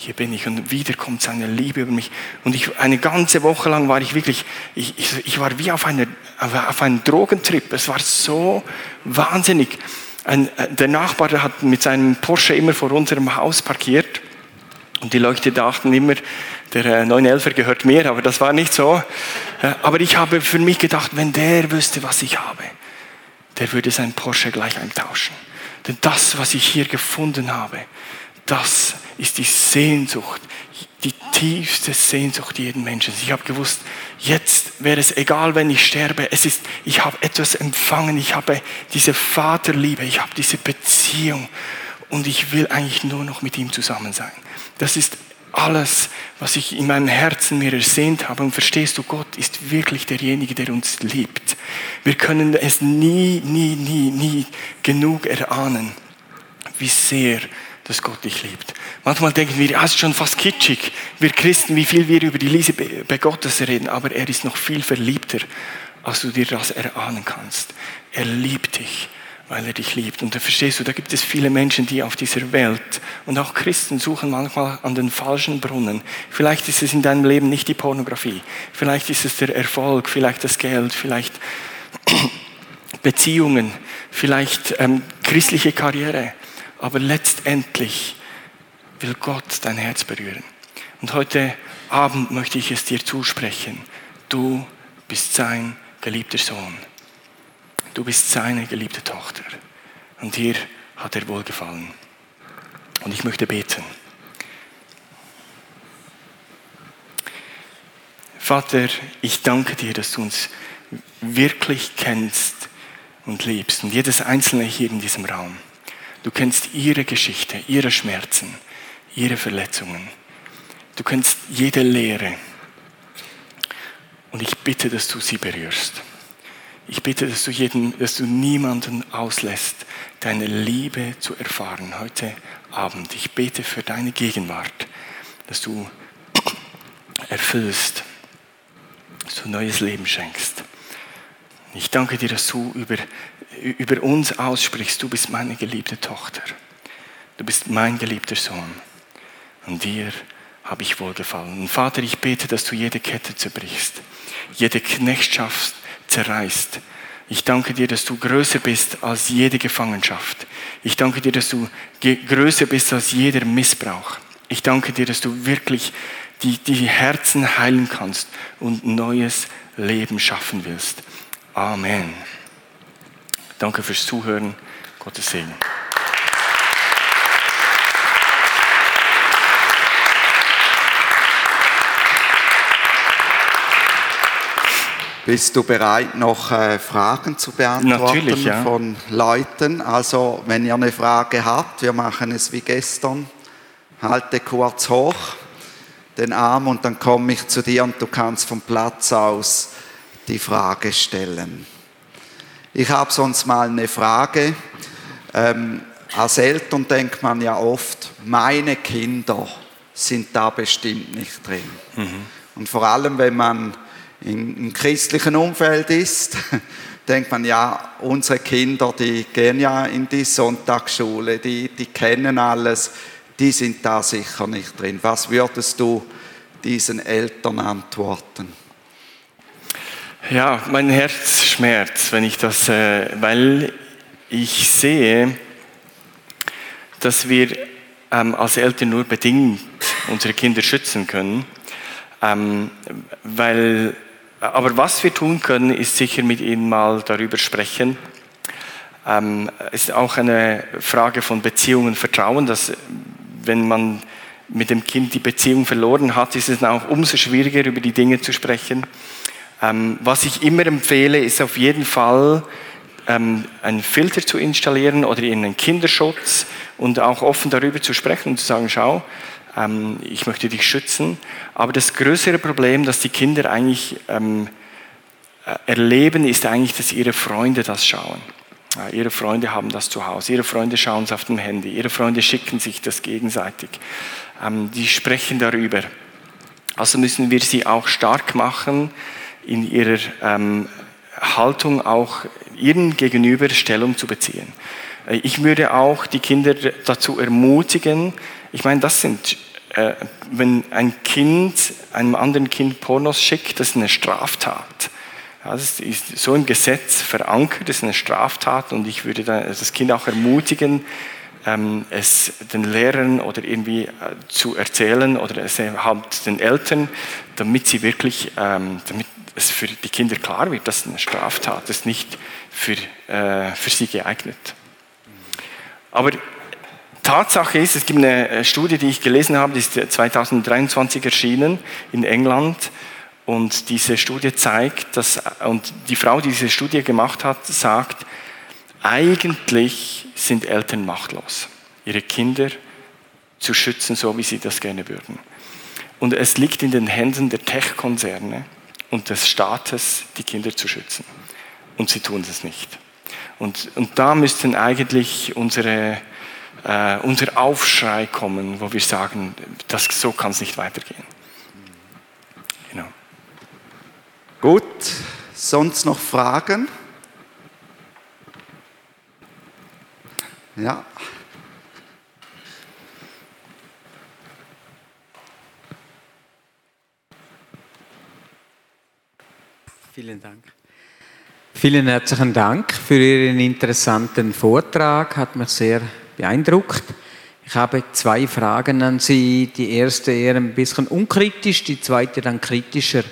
hier bin ich und wieder kommt seine Liebe über mich. Und ich, eine ganze Woche lang war ich wirklich, ich, ich, ich war wie auf, eine, auf einem Drogentrip. Es war so wahnsinnig. Ein, äh, der Nachbar hat mit seinem Porsche immer vor unserem Haus parkiert und die Leute dachten immer, der 911er äh, gehört mir, aber das war nicht so. Äh, aber ich habe für mich gedacht, wenn der wüsste, was ich habe, der würde sein Porsche gleich eintauschen. Denn das, was ich hier gefunden habe, das ist die Sehnsucht, die tiefste Sehnsucht jeden Menschen. Ich habe gewusst, jetzt wäre es egal, wenn ich sterbe. Es ist, ich habe etwas empfangen. Ich habe diese Vaterliebe. Ich habe diese Beziehung. Und ich will eigentlich nur noch mit ihm zusammen sein. Das ist alles, was ich in meinem Herzen mir ersehnt habe. Und verstehst du, Gott ist wirklich derjenige, der uns liebt. Wir können es nie, nie, nie, nie genug erahnen, wie sehr dass Gott dich liebt. Manchmal denken wir, ja, es ist schon fast kitschig, wir Christen, wie viel wir über die Liebe Gottes reden, aber er ist noch viel verliebter, als du dir das erahnen kannst. Er liebt dich, weil er dich liebt. Und da verstehst du, da gibt es viele Menschen, die auf dieser Welt und auch Christen suchen manchmal an den falschen Brunnen. Vielleicht ist es in deinem Leben nicht die Pornografie, vielleicht ist es der Erfolg, vielleicht das Geld, vielleicht <clears throat> Beziehungen, vielleicht ähm, christliche Karriere. Aber letztendlich will Gott dein Herz berühren. Und heute Abend möchte ich es dir zusprechen. Du bist sein geliebter Sohn. Du bist seine geliebte Tochter. Und dir hat er wohlgefallen. Und ich möchte beten. Vater, ich danke dir, dass du uns wirklich kennst und liebst. Und jedes Einzelne hier in diesem Raum. Du kennst ihre Geschichte, ihre Schmerzen, ihre Verletzungen. Du kennst jede Lehre. Und ich bitte, dass du sie berührst. Ich bitte, dass du, jeden, dass du niemanden auslässt, deine Liebe zu erfahren heute Abend. Ich bete für deine Gegenwart, dass du <clears throat> erfüllst, dass du neues Leben schenkst. Ich danke dir, dass du über über uns aussprichst, du bist meine geliebte Tochter, du bist mein geliebter Sohn. An dir habe ich wohlgefallen. Und Vater, ich bete, dass du jede Kette zerbrichst, jede Knechtschaft zerreißt. Ich danke dir, dass du größer bist als jede Gefangenschaft. Ich danke dir, dass du größer bist als jeder Missbrauch. Ich danke dir, dass du wirklich die, die Herzen heilen kannst und neues Leben schaffen willst. Amen. Danke fürs Zuhören. Gottes Segen. Bist du bereit, noch äh, Fragen zu beantworten ja. von Leuten? Also, wenn ihr eine Frage habt, wir machen es wie gestern. Halte kurz hoch den Arm und dann komme ich zu dir und du kannst vom Platz aus die Frage stellen. Ich habe sonst mal eine Frage. Ähm, als Eltern denkt man ja oft, meine Kinder sind da bestimmt nicht drin. Mhm. Und vor allem, wenn man im christlichen Umfeld ist, <laughs> denkt man, ja, unsere Kinder, die gehen ja in die Sonntagsschule, die, die kennen alles, die sind da sicher nicht drin. Was würdest du diesen Eltern antworten? Ja, mein Herz schmerzt, wenn ich das, äh, weil ich sehe, dass wir ähm, als Eltern nur bedingt unsere Kinder schützen können. Ähm, weil, aber was wir tun können, ist sicher mit ihnen mal darüber sprechen. Ähm, ist auch eine Frage von Beziehung und Vertrauen, dass wenn man mit dem Kind die Beziehung verloren hat, ist es auch umso schwieriger, über die Dinge zu sprechen. Ähm, was ich immer empfehle, ist auf jeden Fall ähm, einen Filter zu installieren oder in einen Kinderschutz und auch offen darüber zu sprechen und zu sagen, schau, ähm, ich möchte dich schützen. Aber das größere Problem, das die Kinder eigentlich ähm, äh, erleben, ist eigentlich, dass ihre Freunde das schauen. Ja, ihre Freunde haben das zu Hause, ihre Freunde schauen es auf dem Handy, ihre Freunde schicken sich das gegenseitig. Ähm, die sprechen darüber. Also müssen wir sie auch stark machen, in ihrer ähm, Haltung auch ihren Gegenüber Stellung zu beziehen. Äh, ich würde auch die Kinder dazu ermutigen, ich meine, das sind, äh, wenn ein Kind einem anderen Kind Pornos schickt, das ist eine Straftat. Ja, das ist so im Gesetz verankert, das ist eine Straftat und ich würde das Kind auch ermutigen, ähm, es den Lehrern oder irgendwie äh, zu erzählen oder es halt den Eltern, damit sie wirklich, ähm, damit es für die Kinder klar wird, dass eine Straftat ist nicht für, äh, für sie geeignet. Aber Tatsache ist, es gibt eine äh, Studie, die ich gelesen habe, die ist 2023 erschienen in England. Und diese Studie zeigt, dass, und die Frau, die diese Studie gemacht hat, sagt, eigentlich sind Eltern machtlos, ihre Kinder zu schützen, so wie sie das gerne würden. Und es liegt in den Händen der Tech-Konzerne und des Staates, die Kinder zu schützen. Und sie tun es nicht. Und, und da müssten eigentlich unsere, äh, unser Aufschrei kommen, wo wir sagen, das, so kann es nicht weitergehen. Genau. Gut, sonst noch Fragen? Ja. Vielen Dank. Vielen herzlichen Dank für Ihren interessanten Vortrag, hat mich sehr beeindruckt. Ich habe zwei Fragen an Sie. Die erste eher ein bisschen unkritisch, die zweite dann kritischer.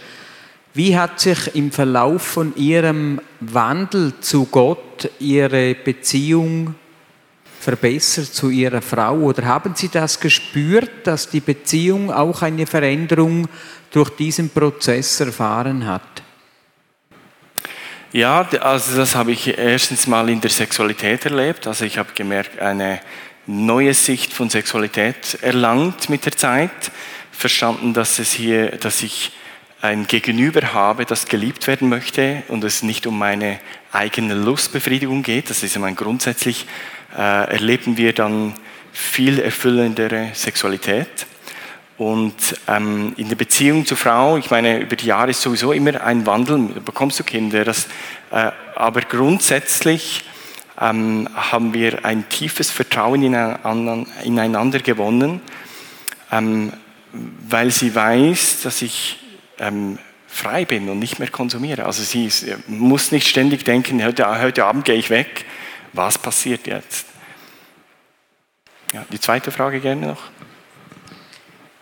Wie hat sich im Verlauf von Ihrem Wandel zu Gott Ihre Beziehung verbessert zu Ihrer Frau? Oder haben Sie das gespürt, dass die Beziehung auch eine Veränderung durch diesen Prozess erfahren hat? Ja, also das habe ich erstens mal in der Sexualität erlebt. Also ich habe gemerkt, eine neue Sicht von Sexualität erlangt mit der Zeit. Verstanden, dass es hier, dass ich ein Gegenüber habe, das geliebt werden möchte und es nicht um meine eigene Lustbefriedigung geht. Das ist einmal grundsätzlich äh, erleben wir dann viel erfüllendere Sexualität. Und ähm, in der Beziehung zur Frau, ich meine, über die Jahre ist sowieso immer ein Wandel, da bekommst du Kinder, das, äh, aber grundsätzlich ähm, haben wir ein tiefes Vertrauen ineinander gewonnen, ähm, weil sie weiß, dass ich ähm, frei bin und nicht mehr konsumiere. Also sie ist, muss nicht ständig denken, heute, heute Abend gehe ich weg, was passiert jetzt? Ja, die zweite Frage gerne noch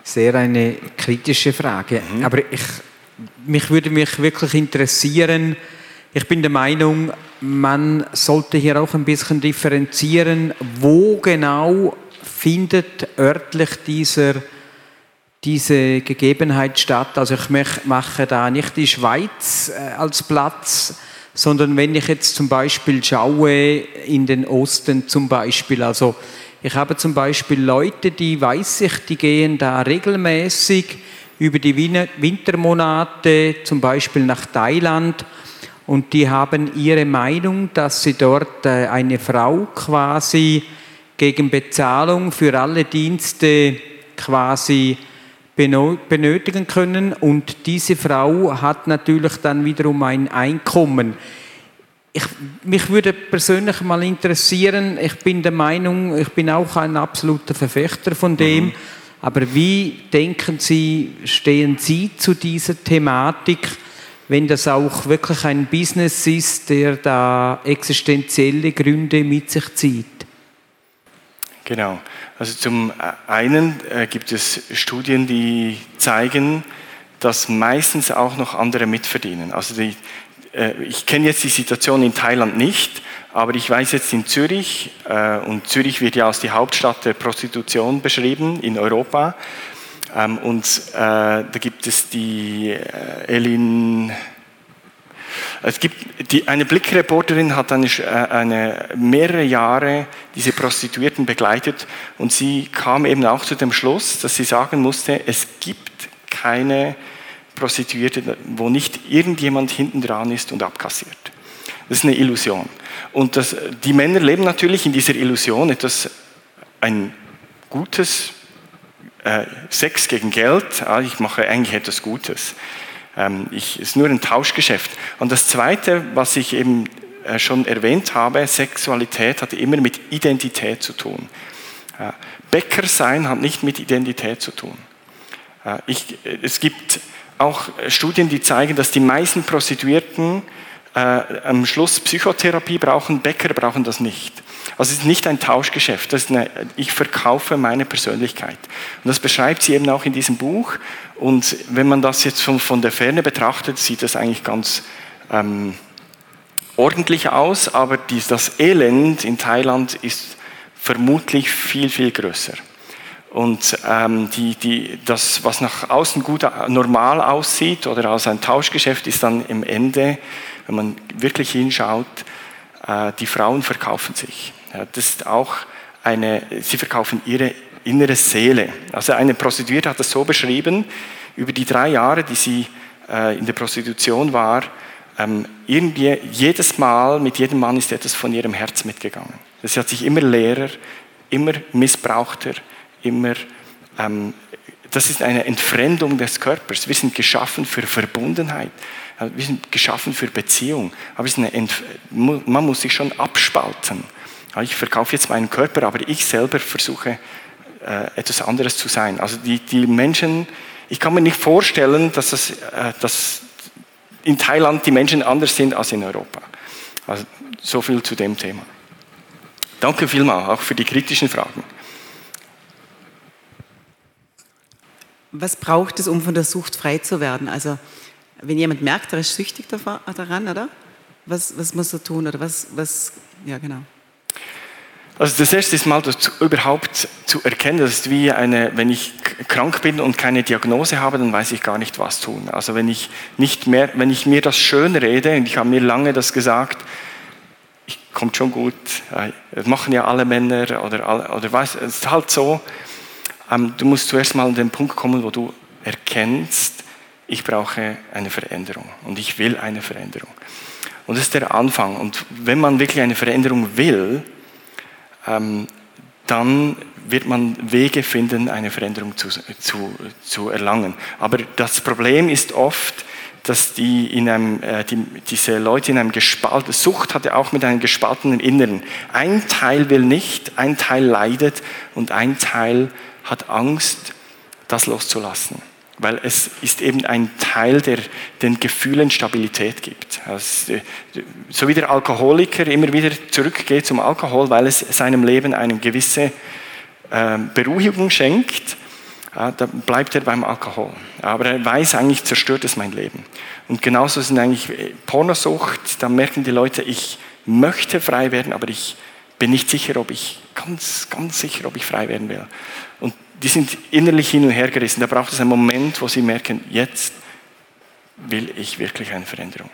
sehr eine kritische Frage. Mhm. Aber ich, mich würde mich wirklich interessieren, ich bin der Meinung, man sollte hier auch ein bisschen differenzieren, wo genau findet örtlich dieser, diese Gegebenheit statt. Also ich mache da nicht die Schweiz äh, als Platz, sondern wenn ich jetzt zum Beispiel schaue in den Osten zum Beispiel, also ich habe zum Beispiel Leute, die weiß ich, die gehen da regelmäßig über die Wintermonate zum Beispiel nach Thailand und die haben ihre Meinung, dass sie dort äh, eine Frau quasi gegen Bezahlung für alle Dienste quasi benötigen können und diese Frau hat natürlich dann wiederum ein Einkommen. Ich, mich würde persönlich mal interessieren, ich bin der Meinung, ich bin auch ein absoluter Verfechter von dem, mhm. aber wie denken Sie, stehen Sie zu dieser Thematik, wenn das auch wirklich ein Business ist, der da existenzielle Gründe mit sich zieht? Genau. Also zum einen äh, gibt es Studien, die zeigen, dass meistens auch noch andere mitverdienen. Also die, äh, ich kenne jetzt die Situation in Thailand nicht, aber ich weiß jetzt in Zürich, äh, und Zürich wird ja als die Hauptstadt der Prostitution beschrieben in Europa, ähm, und äh, da gibt es die äh, Elin es gibt die, eine Blickreporterin hat eine, äh, eine, mehrere Jahre diese Prostituierten begleitet und sie kam eben auch zu dem Schluss, dass sie sagen musste, es gibt keine Prostituierte, wo nicht irgendjemand hinten dran ist und abkassiert. Das ist eine Illusion. Und das, die Männer leben natürlich in dieser Illusion, etwas ein gutes äh, Sex gegen Geld, ah, ich mache eigentlich etwas Gutes. Ähm, ist nur ein Tauschgeschäft. Und das Zweite, was ich eben äh, schon erwähnt habe, Sexualität hat immer mit Identität zu tun. Bäcker sein hat nicht mit Identität zu tun. Ich, es gibt auch Studien, die zeigen, dass die meisten Prostituierten äh, am Schluss Psychotherapie brauchen, Bäcker brauchen das nicht. Also es ist nicht ein Tauschgeschäft, das ist eine, ich verkaufe meine Persönlichkeit. Und das beschreibt sie eben auch in diesem Buch. Und wenn man das jetzt von, von der Ferne betrachtet, sieht das eigentlich ganz ähm, ordentlich aus, aber dies, das Elend in Thailand ist vermutlich viel, viel größer. Und ähm, die, die, das, was nach außen gut äh, normal aussieht oder als ein Tauschgeschäft, ist dann im Ende, wenn man wirklich hinschaut, äh, die Frauen verkaufen sich. Ja, das ist auch eine, sie verkaufen ihre innere Seele. Also eine Prostituierte hat das so beschrieben, über die drei Jahre, die sie äh, in der Prostitution war, ähm, irgendwie jedes Mal mit jedem Mann ist etwas von ihrem Herz mitgegangen. Sie hat sich immer leerer, immer missbrauchter, immer ähm, das ist eine Entfremdung des Körpers. Wir sind geschaffen für Verbundenheit. Wir sind geschaffen für Beziehung. Aber man muss sich schon abspalten. Ich verkaufe jetzt meinen Körper, aber ich selber versuche äh, etwas anderes zu sein. Also die, die Menschen, ich kann mir nicht vorstellen, dass, das, äh, dass in Thailand die Menschen anders sind als in Europa. Also so viel zu dem Thema. Danke vielmals, auch für die kritischen Fragen. Was braucht es, um von der Sucht frei zu werden? Also, wenn jemand merkt, er ist süchtig daran, oder? Was, was muss er tun? Oder was, was, ja, genau. Also das erste ist mal das überhaupt zu erkennen, das ist wie eine, wenn ich krank bin und keine Diagnose habe, dann weiß ich gar nicht, was tun. Also wenn ich nicht mehr, wenn ich mir das schön rede, und ich habe mir lange das gesagt, kommt schon gut, das machen ja alle Männer oder, oder weiß, es ist halt so, du musst zuerst mal an den Punkt kommen, wo du erkennst, ich brauche eine Veränderung und ich will eine Veränderung. Und das ist der Anfang. Und wenn man wirklich eine Veränderung will, ähm, dann wird man Wege finden, eine Veränderung zu, zu, zu erlangen. Aber das Problem ist oft, dass die in einem, äh, die, diese Leute in einem gespaltenen, Sucht hat ja auch mit einem gespaltenen Inneren. Ein Teil will nicht, ein Teil leidet und ein Teil hat Angst, das loszulassen weil es ist eben ein Teil, der den Gefühlen Stabilität gibt. Also, so wie der Alkoholiker immer wieder zurückgeht zum Alkohol, weil es seinem Leben eine gewisse äh, Beruhigung schenkt, ja, dann bleibt er beim Alkohol. Aber er weiß eigentlich, zerstört es mein Leben. Und genauso sind eigentlich äh, Pornosucht, da merken die Leute, ich möchte frei werden, aber ich bin nicht sicher, ob ich, ganz, ganz sicher, ob ich frei werden will. Und die sind innerlich hin und her gerissen. Da braucht es einen Moment, wo sie merken, jetzt will ich wirklich eine Veränderung.